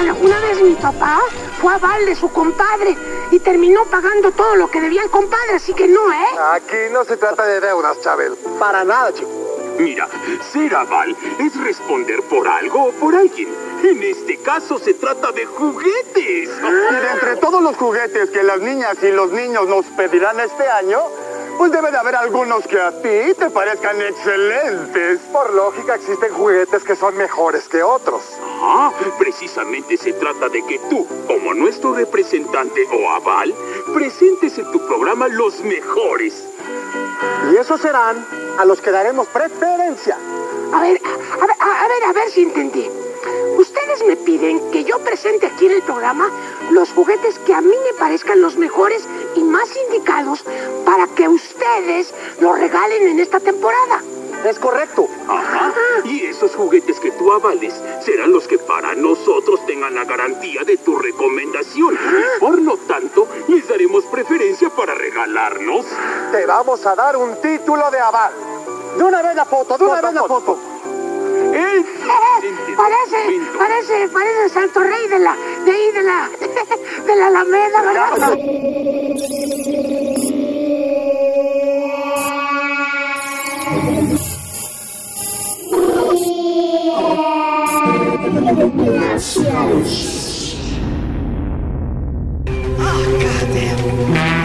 Una vez mi papá fue a Val de su compadre y terminó pagando todo lo que debía el compadre, así que no, ¿eh? Aquí no se trata de deudas, Chabel. Para nada, chico. Mira, ser aval es responder por algo o por alguien. En este caso se trata de juguetes. Y de entre todos los juguetes que las niñas y los niños nos pedirán este año, pues debe de haber algunos que a ti te parezcan excelentes. Por lógica, existen juguetes que son mejores que otros. Ah, precisamente se trata de que tú, como nuestro representante o aval, presentes en tu programa los mejores. Y esos serán a los que daremos preferencia. A ver, a ver, a, a ver, a ver si entendí. Ustedes me piden que yo presente aquí en el programa los juguetes que a mí me parezcan los mejores y más indicados para que ustedes los regalen en esta temporada. Es correcto. Ajá. Y esos juguetes que tú avales serán los que para nosotros tengan la garantía de tu recomendación. Y por lo tanto, les daremos preferencia para regalarlos. Te vamos a dar un título de aval. De una vez la foto, de una vez la foto. El parece, parece, parece el Santo Rey de la, de ahí, de la, de la Alameda, ¿verdad? Ah,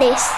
glaciares.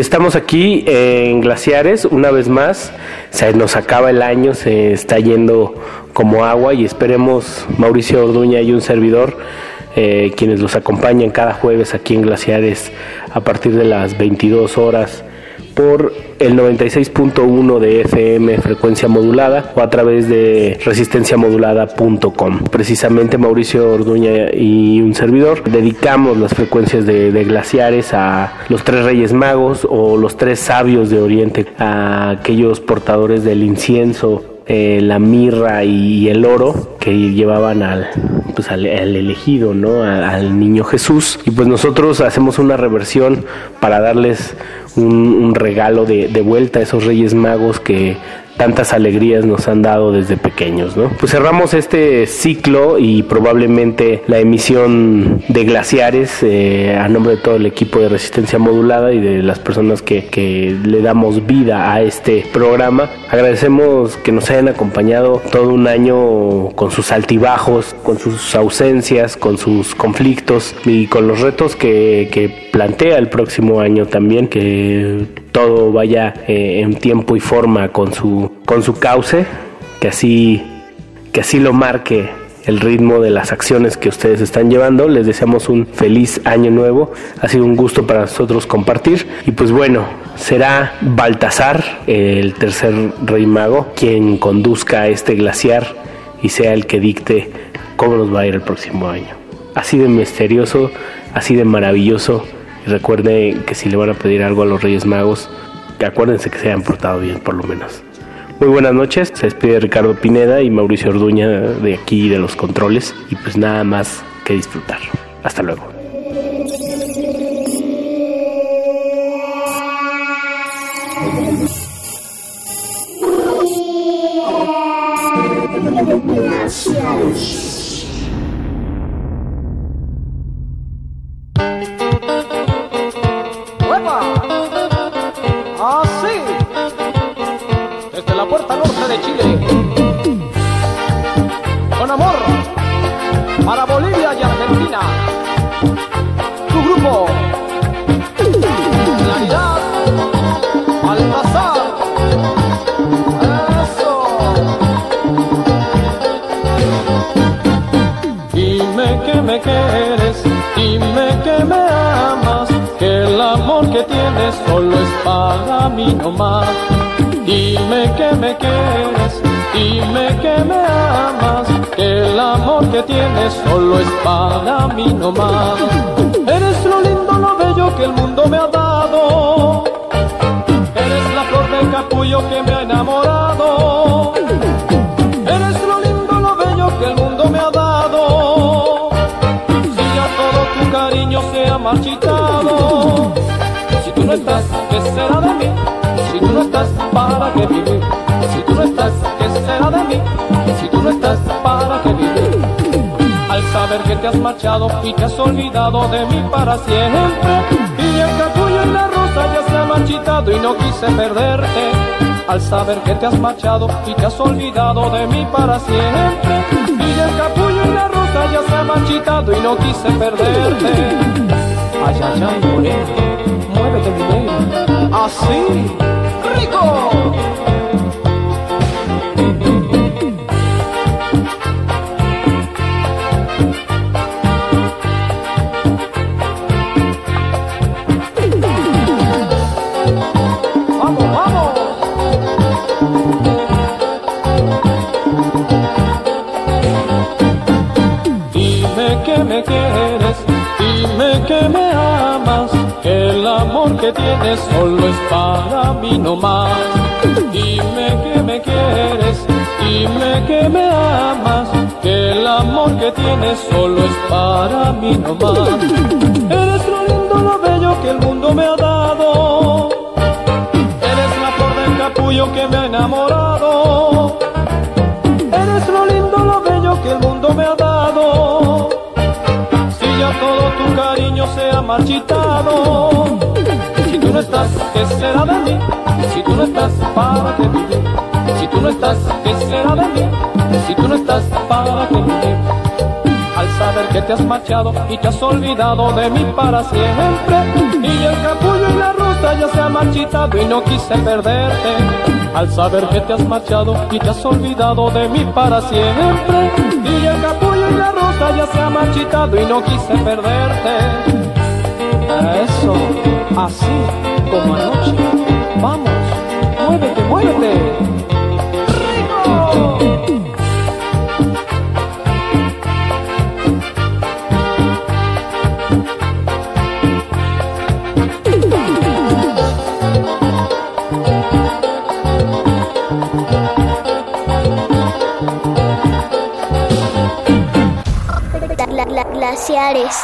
Estamos aquí en Glaciares, una vez más. Se nos acaba el año, se está yendo como agua y esperemos Mauricio Orduña y un servidor, eh, quienes los acompañan cada jueves aquí en Glaciares a partir de las 22 horas por el 96.1 de FM frecuencia modulada o a través de resistenciamodulada.com. Precisamente Mauricio Orduña y un servidor dedicamos las frecuencias de, glaciares a los tres reyes magos o los tres sabios de Oriente, a aquellos portadores del incienso eh, la mirra y el oro que llevaban al, pues al, elegido, ¿no? Al niño Jesús. Y pues nosotros hacemos una reversión para darles un regalo de, vuelta a esos Reyes Magos que tantas alegrías nos han dado desde pequeños, ¿no? Pues cerramos este ciclo y probablemente la emisión de Glaciares eh, a nombre de todo el equipo de Resistencia Modulada y de las personas que, que le damos vida a este programa. Agradecemos que nos hayan acompañado todo un año con sus altibajos, con sus ausencias, con sus conflictos y con los retos que, que plantea el próximo año también, que todo vaya eh, en tiempo y forma con su, con su cauce, que así, que así lo marque el ritmo de las acciones que ustedes están llevando. Les deseamos un feliz año nuevo. Ha sido un gusto para nosotros compartir. Y pues bueno, será Baltasar, el tercer rey mago, quien conduzca este glaciar y sea el que dicte cómo nos va a ir el próximo año. Así de misterioso, así de maravilloso. Y recuerden que si le van a pedir algo a los Reyes Magos, acuérdense que se hayan portado bien por lo menos. Muy buenas noches, se despide Ricardo Pineda y Mauricio Orduña de aquí de los controles y pues nada más que disfrutar. Hasta luego. Puerta norte de Chile. Con amor para Bolivia y Argentina. Tu grupo. Claridad. Baltasar. Eso. Dime que me quieres, dime que me amas, que el amor que tienes solo es para mí nomás. Me quieres, dime que me amas, que el amor que tienes solo es para mí nomás. Eres lo lindo, lo bello que el mundo me ha dado. Eres la flor del capullo que me ha enamorado. Eres lo lindo, lo bello que el mundo me ha dado. Si ya todo tu cariño se ha marchitado. Si tú no estás, ¿qué será de mí? Si tú no estás, ¿para qué vivir? Si tú no estás, ¿qué será de mí? Si tú no estás, ¿para qué vivir? Al saber que te has marchado y te has olvidado de mí para siempre. Y el capullo y la rosa ya se ha marchitado y no quise perderte. Al saber que te has marchado y te has olvidado de mí para siempre. Y el capullo y la rosa ya se ha marchitado y no quise perderte. Ay, ay, ay, morena, muévete mi negra. Así, rico. Tienes solo es para mí nomás. Dime que me quieres, dime que me amas, que el amor que tienes solo es para mí nomás. Eres lo lindo, lo bello que el mundo me ha dado. Eres la flor del capullo que me ha enamorado. Eres lo lindo, lo bello que el mundo me ha dado. Si ya todo tu cariño se ha marchitado. Si tú no estás, ¿qué será de mí? Si tú no estás, ¿para qué? Si tú no estás, ¿qué será de mí? Si tú no estás, ¿para qué? Al saber que te has marchado y te has olvidado de mí para siempre Y el capullo y la rosa ya se han marchitado y no quise perderte Al saber que te has marchado y te has olvidado de mí para siempre Y el capullo y la rosa ya se han marchitado y no quise perderte Eso, así como anoche Vamos, muévete, muévete ¡Rico! Gla- gla- glaciares.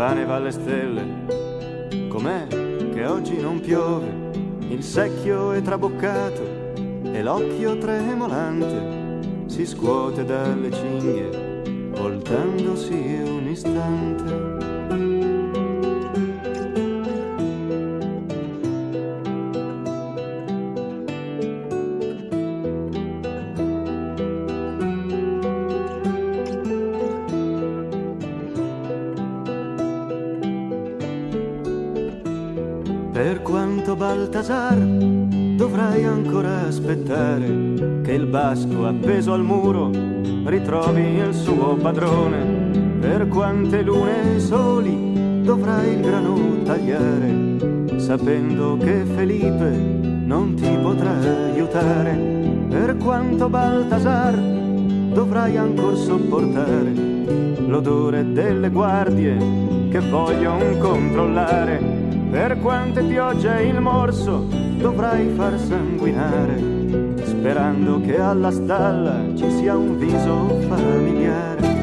Pane va alle stelle, com'è che oggi non piove, il secchio è traboccato e l'occhio tremolante si scuote dalle cinghie, voltandosi un istante. Quante lune soli dovrai il grano tagliare, sapendo che Felipe non ti potrà aiutare. Per quanto Baltasar dovrai ancora sopportare l'odore delle guardie che vogliono controllare. Per quante piogge il morso dovrai far sanguinare, sperando che alla stalla ci sia un viso familiare.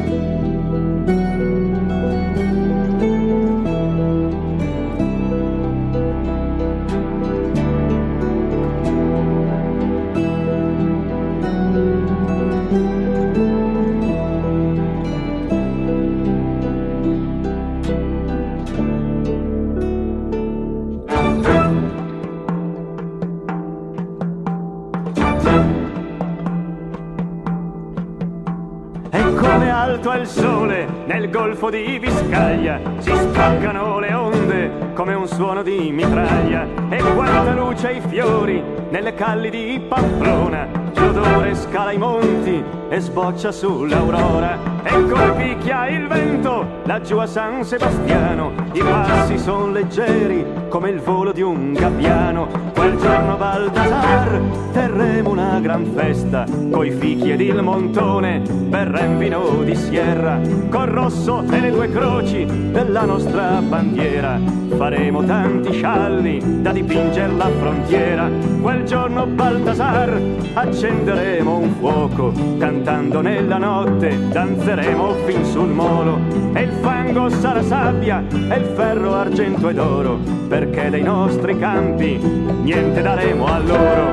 Golfo di Biscaglia, si spaccano le onde come un suono di mitraglia. E quanta luce i fiori nelle calli di Pamplona, l'odore scala i monti e sboccia sull'aurora. E come picchia il vento laggiù a San Sebastiano, i passi son leggeri come il volo di un gabbiano. Quel giorno a Baltasar terremo una gran festa, coi fichi ed il montone, berrà in vino di sierra, col rosso e le due croci della nostra bandiera. Faremo tanti scialli da dipingere la frontiera. Quel giorno Baltasar accenderemo un fuoco, cantando nella notte danzeremo fin sul molo. E il fango sarà sabbia e il ferro argento ed oro, perché dei nostri campi niente daremo a loro.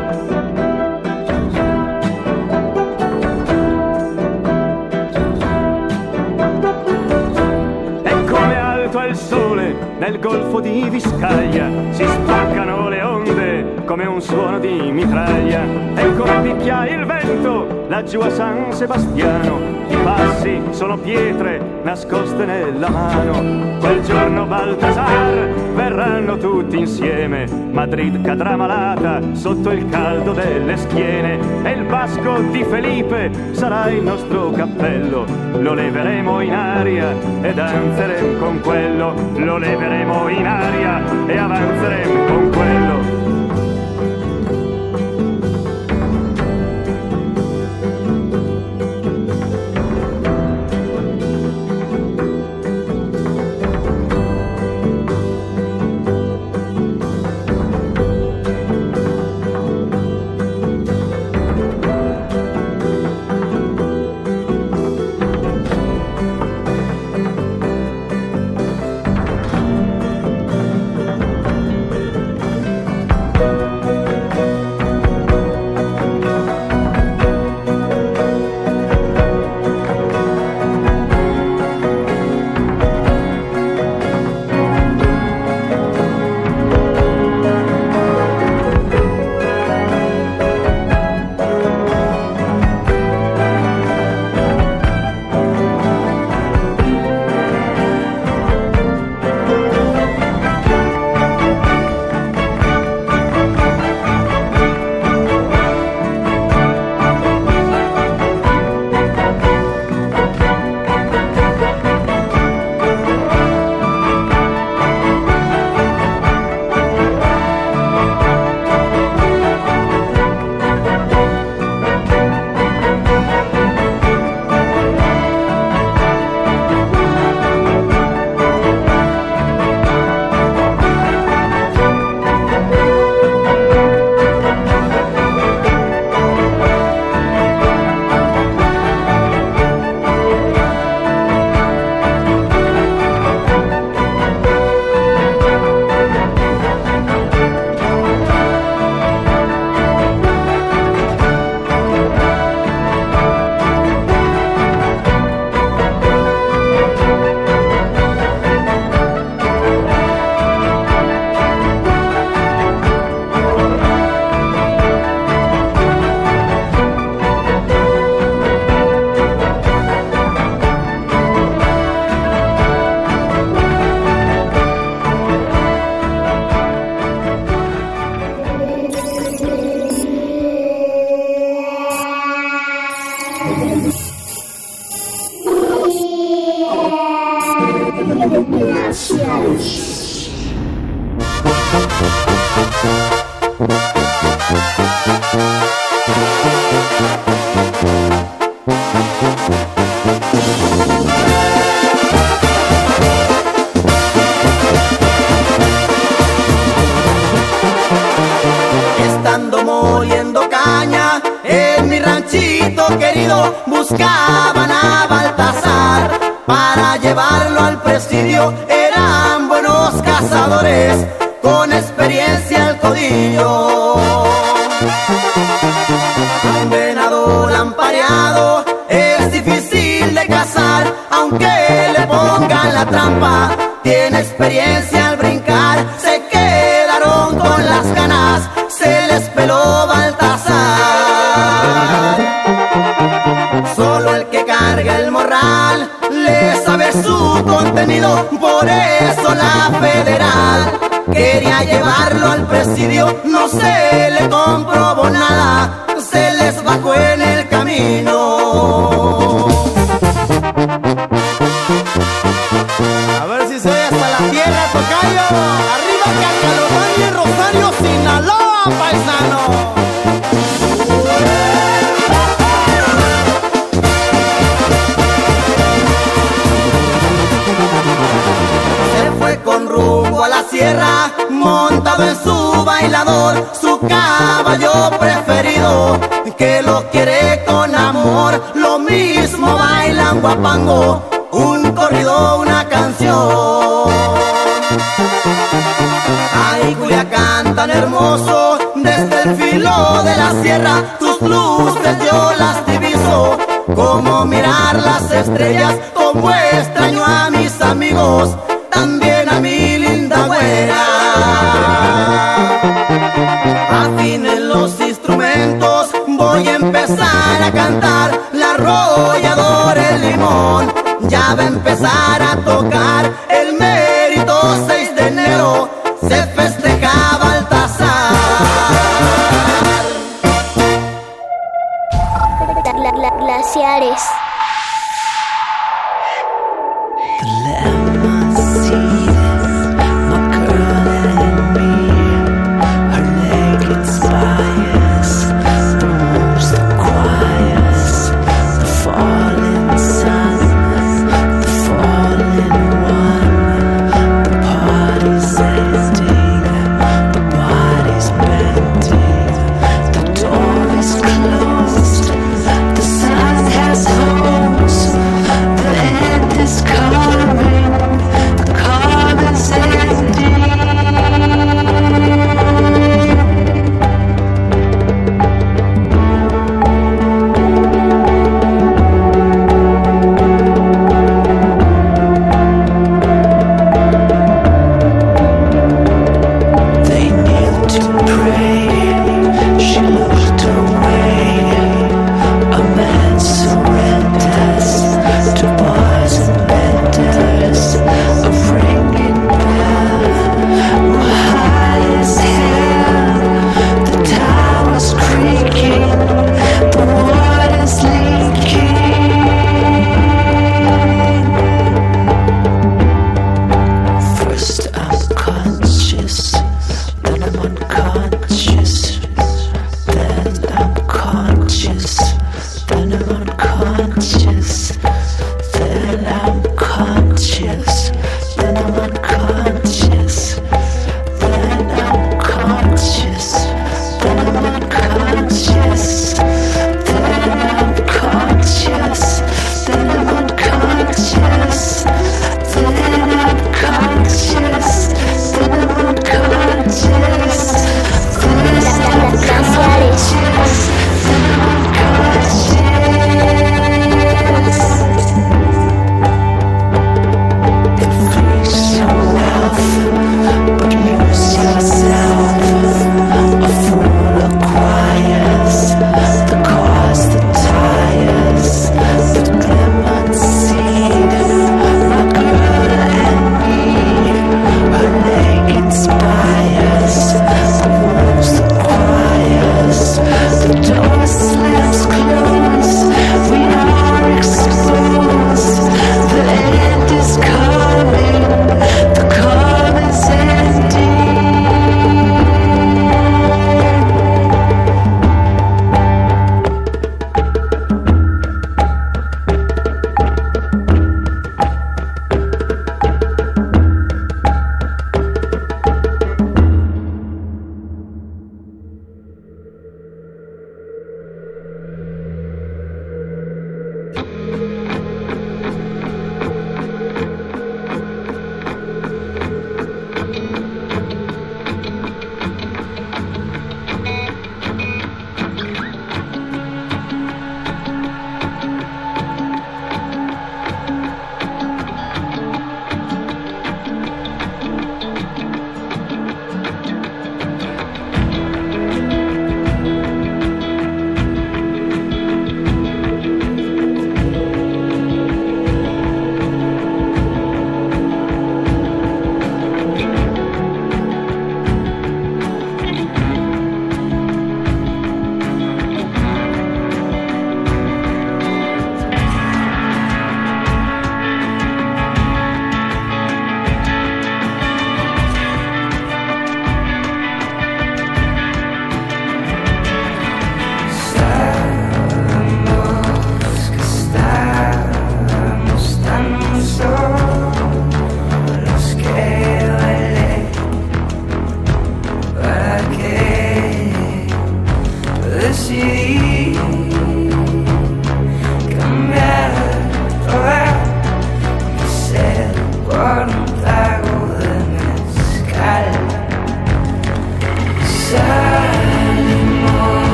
E come alto è il sole nel golfo di Viscaglia, si spaccano le onde come un suono di mitraglia. E come picchia il vento laggiù a San Sebastiano. I passi sono pietre nascoste nella mano. Quel giorno Baltasar verranno tutti insieme. Madrid cadrà malata sotto il caldo delle schiene. E il basco di Felipe sarà il nostro cappello. Lo leveremo in aria ed avanzeremo con quello. Lo leveremo in aria e avanzeremo con quello. Estando moliendo caña en mi ranchito querido, buscaban trampa. Tiene experiencia al brincar, se quedaron con las ganas, se les peló Baltasar. Solo el que carga el morral le sabe su contenido, por eso la federal quería llevarlo al presidio, no se le comprobó nada, se les bajó en el camino. Montado en su bailador, su caballo preferido, que lo quiere con amor. Lo mismo bailan guapango, el filo de la sierra, tus luces yo las diviso. Como mirar las estrellas, como extraño a mis amigos, también a mi linda güera. Afinen los instrumentos, voy a empezar a cantar la arrolladora el limón. Ya va a empezar a tocar el mérito 6 de enero, se festeja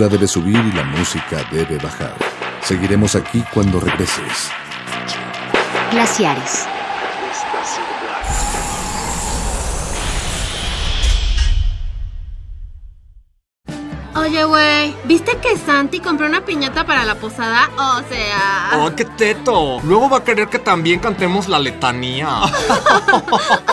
temperatura debe subir y la música debe bajar. Seguiremos aquí cuando regreses. Glaciares. Oye, güey, ¿viste que Santi compró una piñata para la posada? O sea... ¡Oh, qué teto! Luego va a querer que también cantemos la letanía.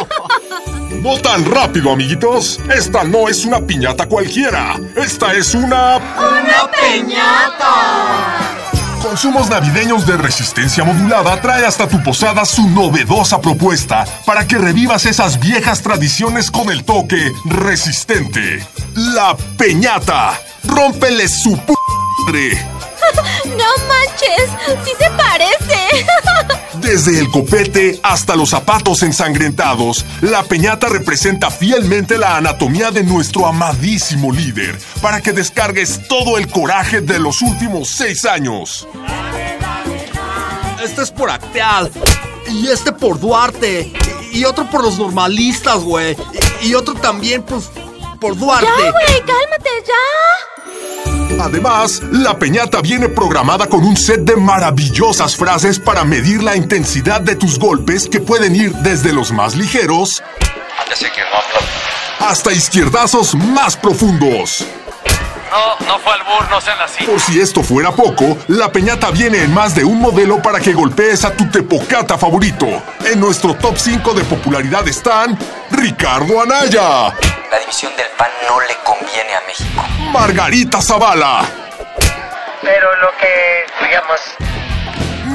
No tan rápido, amiguitos. Esta no es una piñata cualquiera. Esta es una... ¡Una peñata! Consumos Navideños de Resistencia Modulada trae hasta tu posada su novedosa propuesta para que revivas esas viejas tradiciones con el toque resistente. La Peñata. Rómpele su p. ¡No manches! ¡Sí se parece! Desde el copete hasta los zapatos ensangrentados, la peñata representa fielmente la anatomía de nuestro amadísimo líder, para que descargues todo el coraje de los últimos seis años. Este es por Acteal. Y este por Duarte. Y otro por los normalistas, güey. Y, y otro también, pues, por Duarte. ¡Ya, güey! ¡Cálmate, ya! Además, la peñata viene programada con un set de maravillosas frases para medir la intensidad de tus golpes que pueden ir desde los más ligeros hasta izquierdazos más profundos. No, no fue al bur, no sean así. Por si esto fuera poco, la peñata viene en más de un modelo para que golpees a tu tepocata favorito. En nuestro top 5 de popularidad están Ricardo Anaya, La división del pan no le conviene a México. Margarita Zavala, Pero lo que, digamos...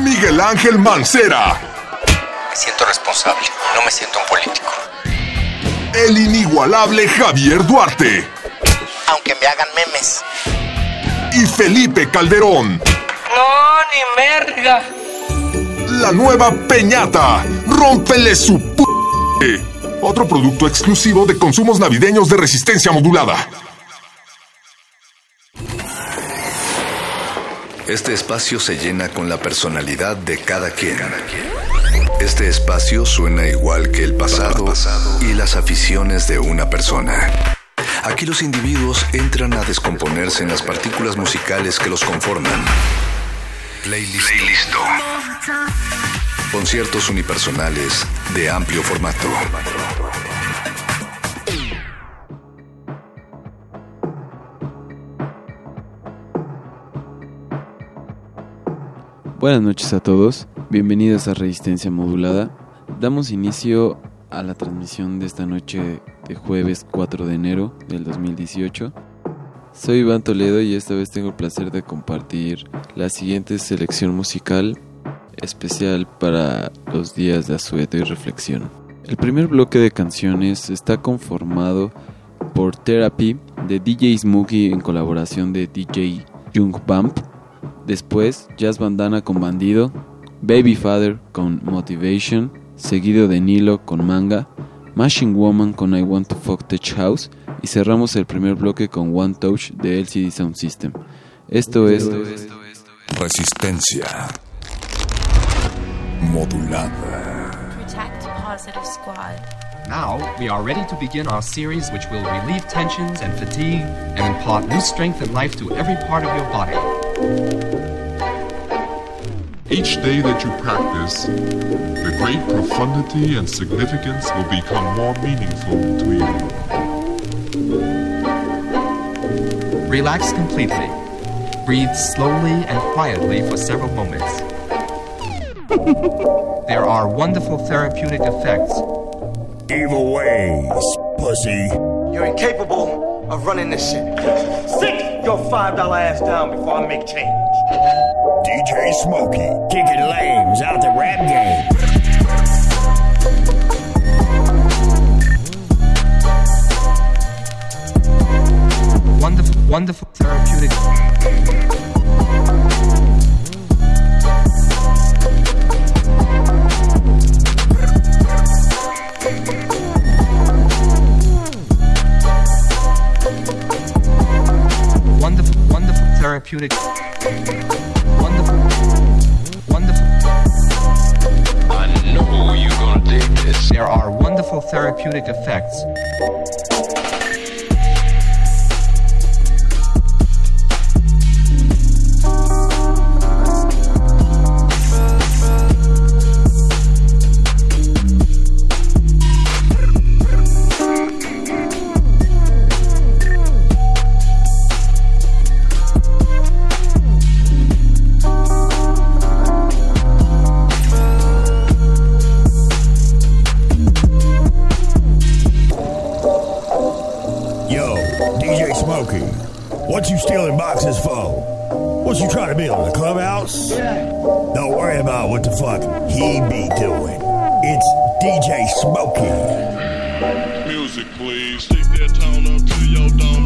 Miguel Ángel Mancera, Me siento responsable, no me siento un político. el inigualable Javier Duarte Aunque me hagan memes. y Felipe Calderón. No, ni merga. La nueva Peñata. Rómpele su p. Otro producto exclusivo de consumos navideños de resistencia modulada. Este espacio se llena con la personalidad de cada quien. Este espacio suena igual que el pasado y las aficiones de una persona. Aquí los individuos entran a descomponerse en las partículas musicales que los conforman. Playlist. Conciertos unipersonales de amplio formato. Buenas noches a todos, bienvenidos a Resistencia Modulada. Damos inicio a la transmisión de esta noche de jueves 4 de enero del 2018. Soy Iván Toledo y esta vez tengo el placer de compartir la siguiente selección musical especial para los días de asueto y reflexión. El primer bloque de canciones está conformado por Therapy de DJ Smokey en colaboración de DJ Jung Bump. Después Jazz Bandana con Bandido, Baby Father con Motivation, seguido de Nilo con Manga, Machine Woman con I Want to Fuck Tech House y cerramos el primer bloque con One Touch de LCD Sound System. Esto es Resistencia modulada. Protect Positive Squad. Now, we are ready to begin our series which will relieve tensions and fatigue and impart new strength and life to every part of your body. Each day that you practice, the great profundity and significance will become more meaningful to you. Relax completely. Breathe slowly and quietly for several moments. There are wonderful therapeutic effects. Evil ways, pussy. You're incapable of running this shit. Sit your five dollar ass down before I make change. DJ Smokey, kicking lames out the rap game. wonderful, wonderful therapeutic. Wonderful, wonderful therapeutic. There are wonderful therapeutic effects. What you stealing boxes for? What you trying to build? A clubhouse? Don't worry about what the fuck he be doing. It's DJ Smokey. Music, please. Take that tone up to your dome.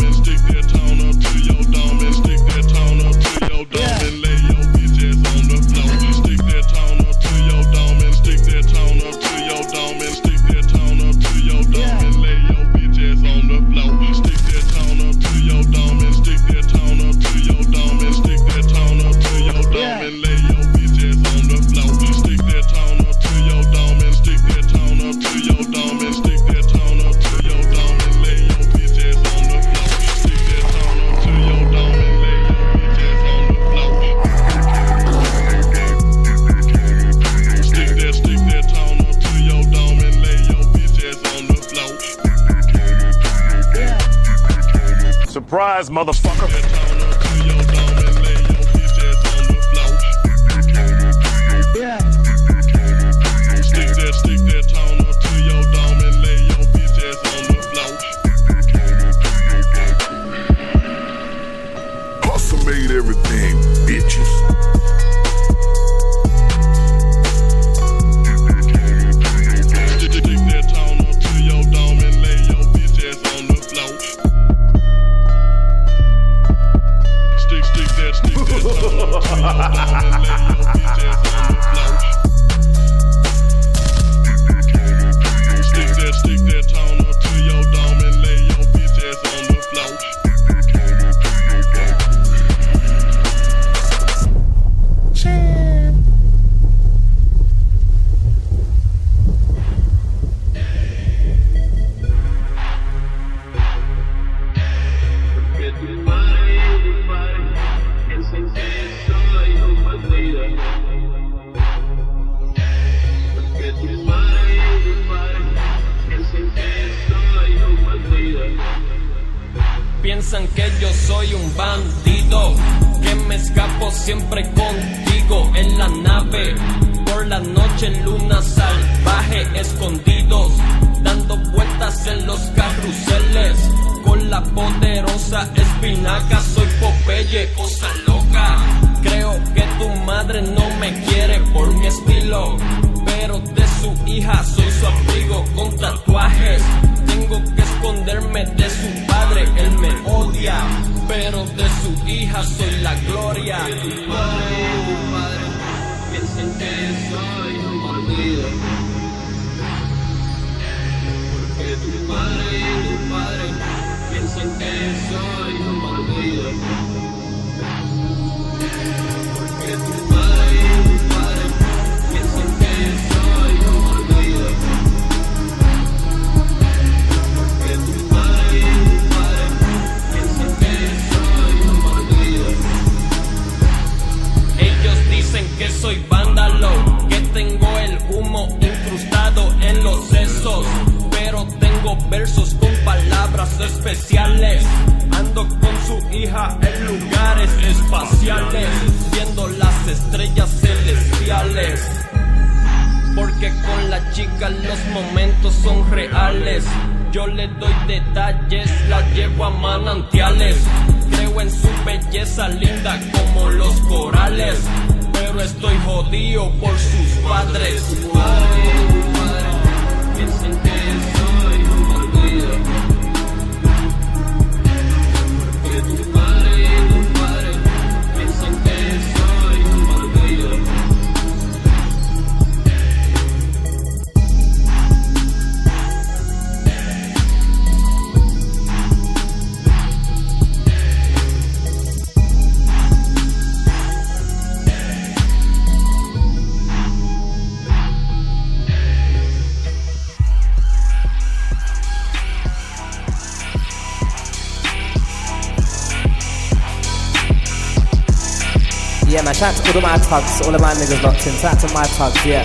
Niggas locked in. Shout to my tugs, yeah.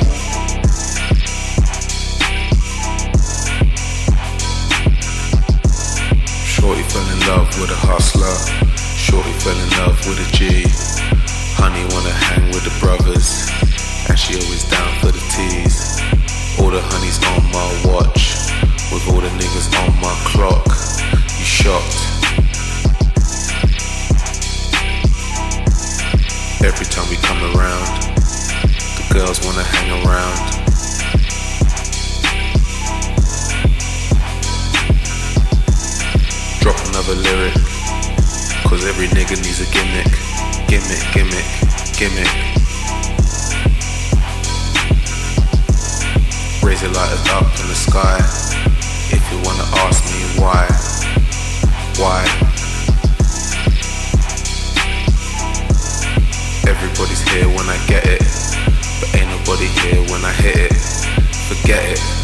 Drop another lyric, cause every nigga needs a gimmick. Gimmick, gimmick, gimmick. Raise your lighters up in the sky. If you wanna ask me why, why? Everybody's here when I get it, but ain't nobody here when I hit it. Forget it.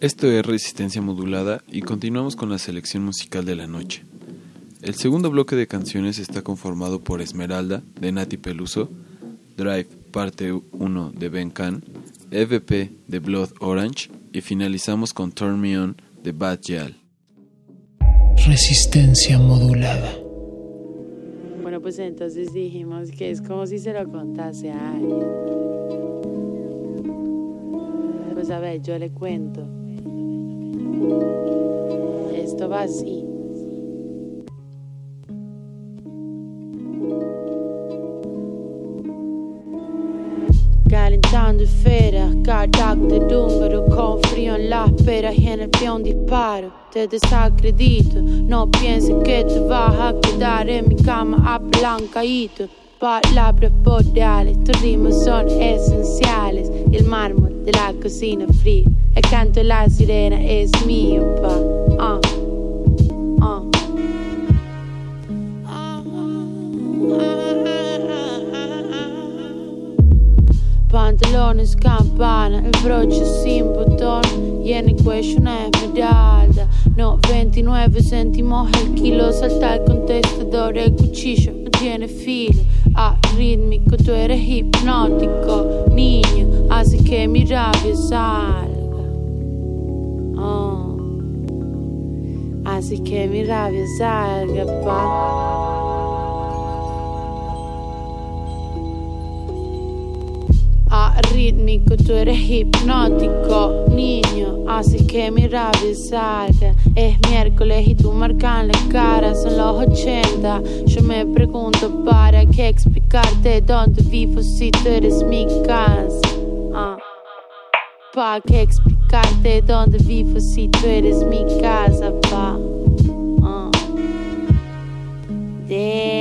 Esto es Resistencia Modulada y continuamos con la selección musical de la noche. El segundo bloque de canciones está conformado por Esmeralda de Nati Peluso, Drive parte 1 de Ben Khan, EVP de Blood Orange y finalizamos con Turn Me On de Bad Yal. Resistencia modulada. Bueno, pues entonces dijimos que es como si se lo contase a alguien. Pues a ver, yo le cuento. Esto va así. desacredito. No pienses que te vas a quedar en mi cama apalancadito. Palabras boreales, tus rimas son esenciales. El mármol de la cocina fría, el canto de la sirena es mío, pa. Uh. Pantalones, campana, el broche sin botón y en el cuello una. No, 29 céntimos el kilo, salta el contestador, el cuchillo no tiene filo. Arrítmico, tú eres hipnótico, niño, hace que mi rabia salga. Oh. Así que mi rabia salga, pa. Arrítmico, tú eres hipnótico, niño, así que mi rabia salga. Es miércoles y tú marcan la cara, son los 80. Yo me pregunto para qué explicarte dónde vivo si tú eres mi casa. Ah. ¿Para qué explicarte dónde vivo si tú eres mi casa, pa? Ah. Damn,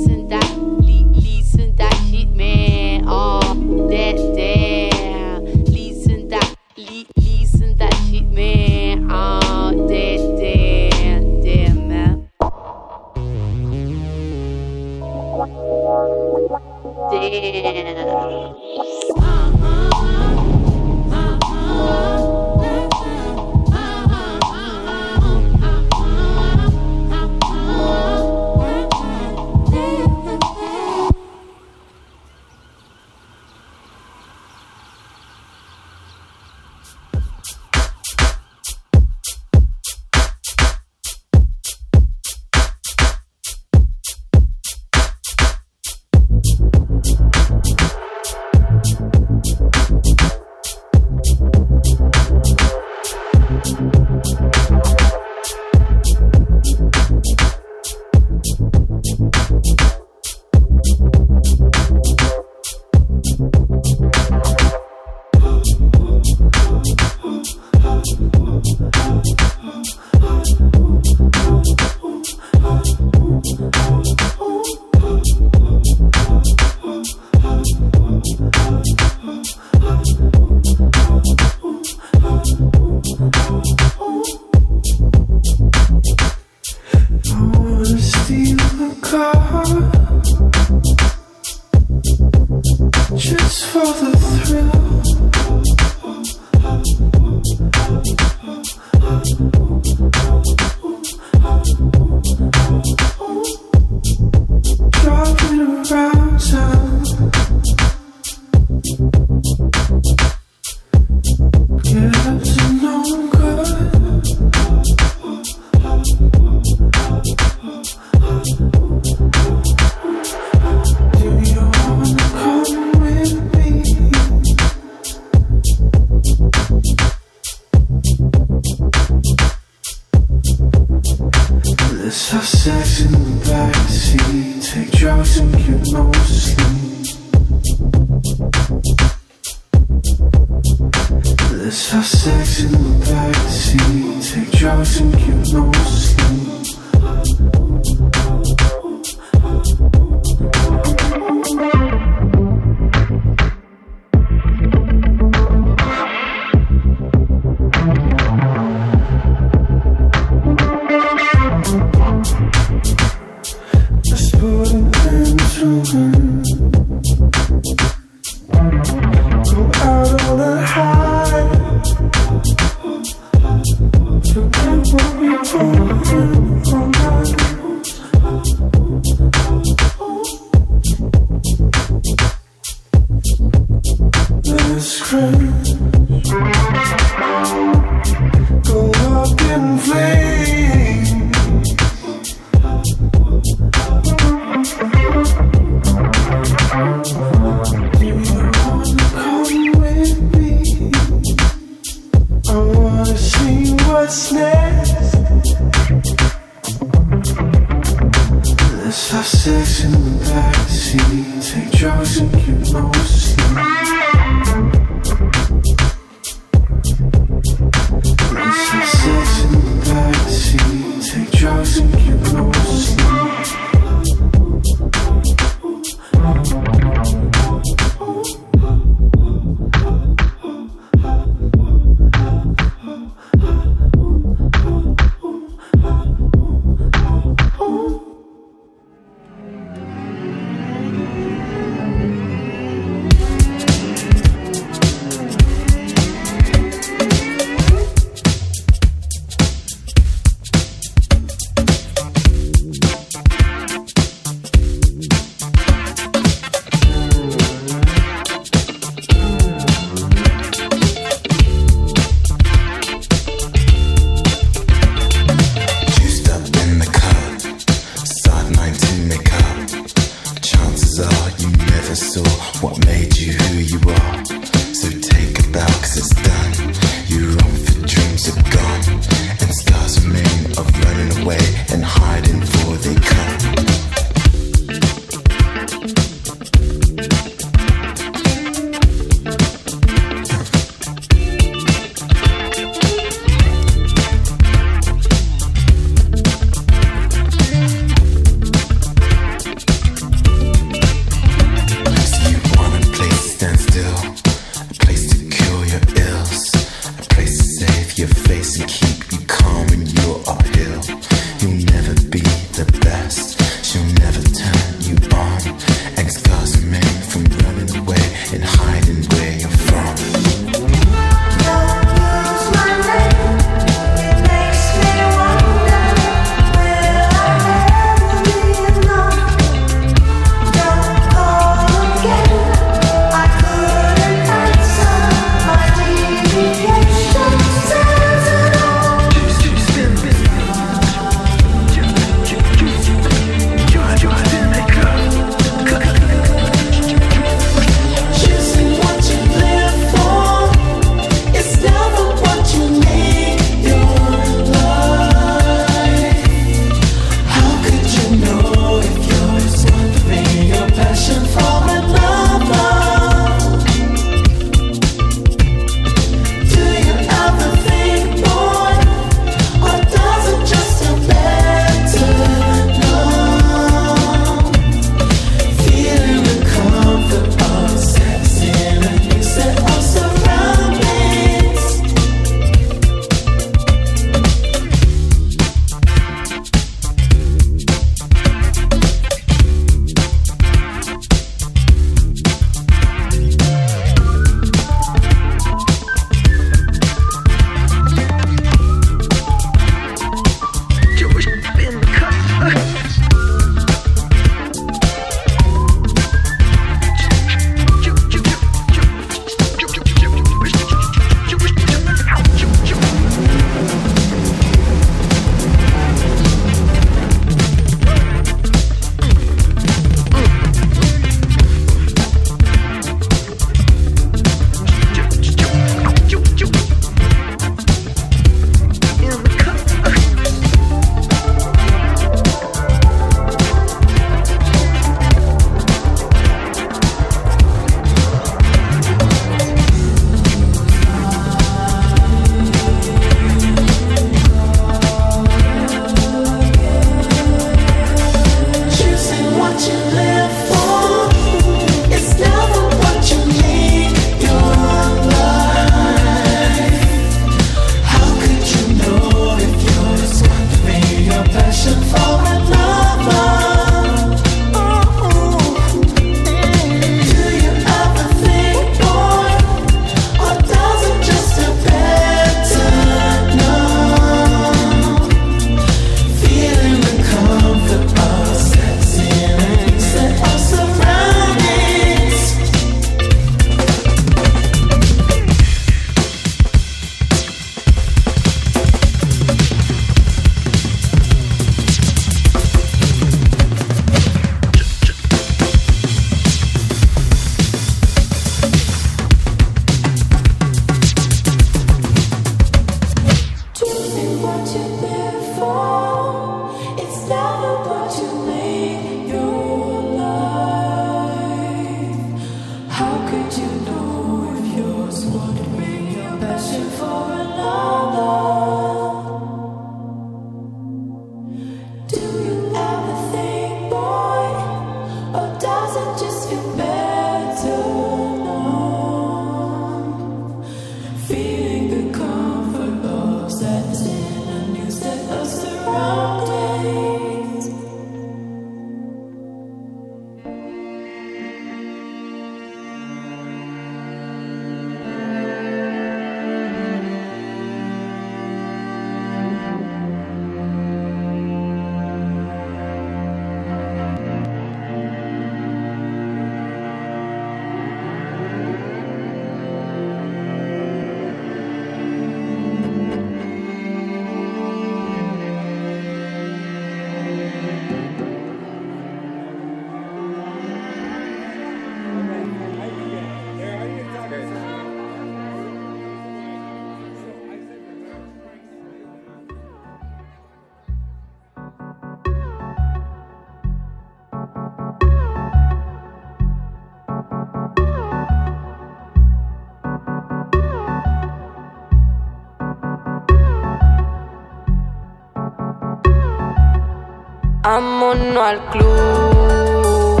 Vámonos al club.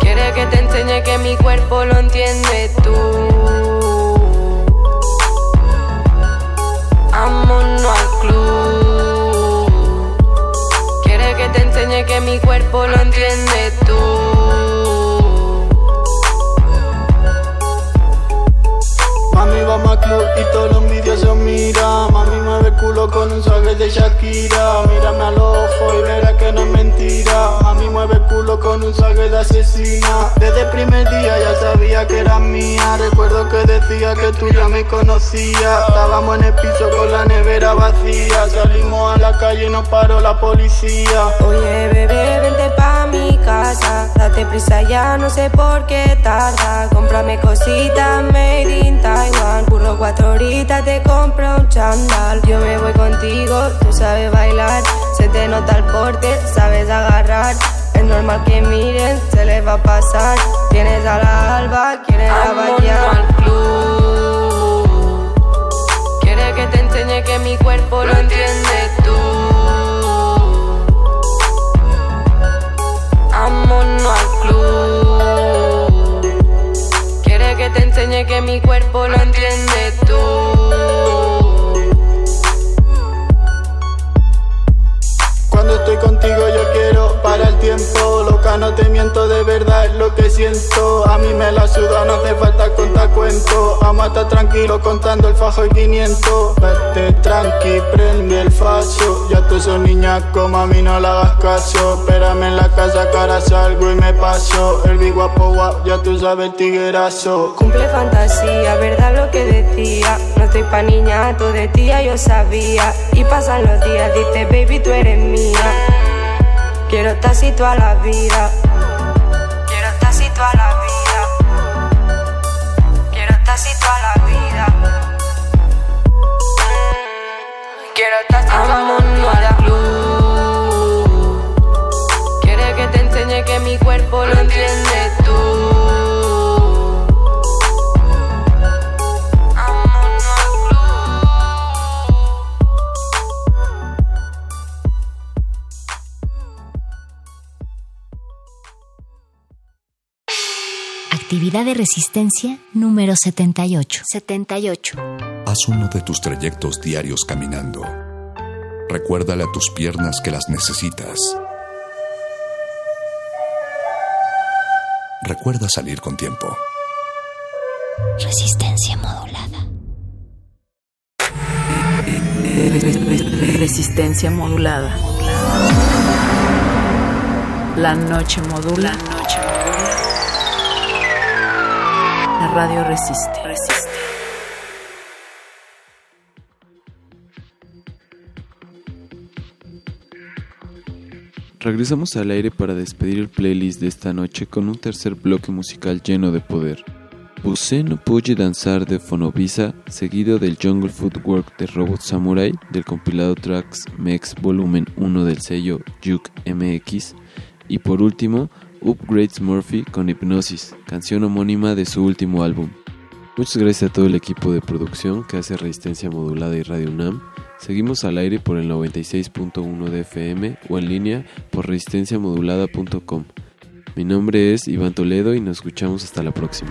Quiere que te enseñe que mi cuerpo lo entiendes tú. Vámonos al club. Quiere que te enseñe que mi cuerpo lo entiendes tú. Mami, vamos al club y todos los envidiosos mira. Mami, mueve el culo con un suave de Shakira. Mírame al ojo y verás que no es mentira. Mami, mueve el culo con un suave de asesina. Desde el primer día ya sabía que era mía. Recuerdo que decía que tú ya me conocías. Estábamos en el piso con la nevera vacía. Salimos a la calle y nos paró la policía. Oye, bebé, vente pa' mi casa. Date prisa ya, no sé por qué tarda. Cómprame cositas made in Taiwan. Curro cuatro horitas, te compro un chandal. Yo me voy contigo, tú sabes bailar. Se te nota el porte, sabes agarrar. Es normal que miren, se les va a pasar. Tienes a la alba, quieres a bailar. al club. Quiere que te enseñe que mi cuerpo lo entiendes tú. Vámonos al Quiere que mi cuerpo lo entiendes tú. Cuando estoy contigo yo quiero para el tiempo No te miento de verdad es lo que siento. A mí me la suda no hace falta contar cuento. Vamos a estar tranquilo contando el fajo y 500 Vete tranqui, prende el facho Ya tú sos niñaco, mami no le hagas caso. Espérame en la casa ahora salgo y me paso. El big guapo guap, ya tú sabes tiguerazo. Cumple fantasía, verdad lo que decía. No estoy pa' niñato, de tía yo sabía. Y pasan los días, dice baby tú eres mía. Quiero estar así toda la vida. Quiero estar así toda la vida. Quiero estar así toda la vida. Quiero estar así Vámonos al club. Quiere que te enseñe que mi cuerpo lo entiendes Actividad de resistencia número 78. 78. Haz uno de tus trayectos diarios caminando. Recuérdale a tus piernas que las necesitas. Recuerda salir con tiempo. Resistencia modulada. Resistencia modulada. La noche modula. La noche modula. La radio resiste. Resiste. Regresamos al aire para despedir el playlist de esta noche con un tercer bloque musical lleno de poder. Você no puede danzar de Fonovisa, seguido del Jungle Footwork de Robot Samurai, del compilado Tracks Mex Volumen 1 del sello Juke MX, y por último, Upgrades Murphy con Hipnosis, canción homónima de su último álbum. Muchas gracias a todo el equipo de producción que hace Resistencia Modulada y Radio UNAM. Seguimos al aire por el 96.1 de FM o en línea por resistenciamodulada.com. Mi nombre es Iván Toledo y nos escuchamos hasta la próxima.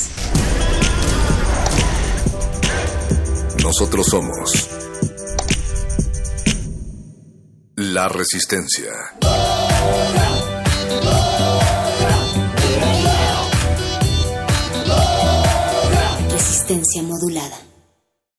Nosotros somos la resistencia.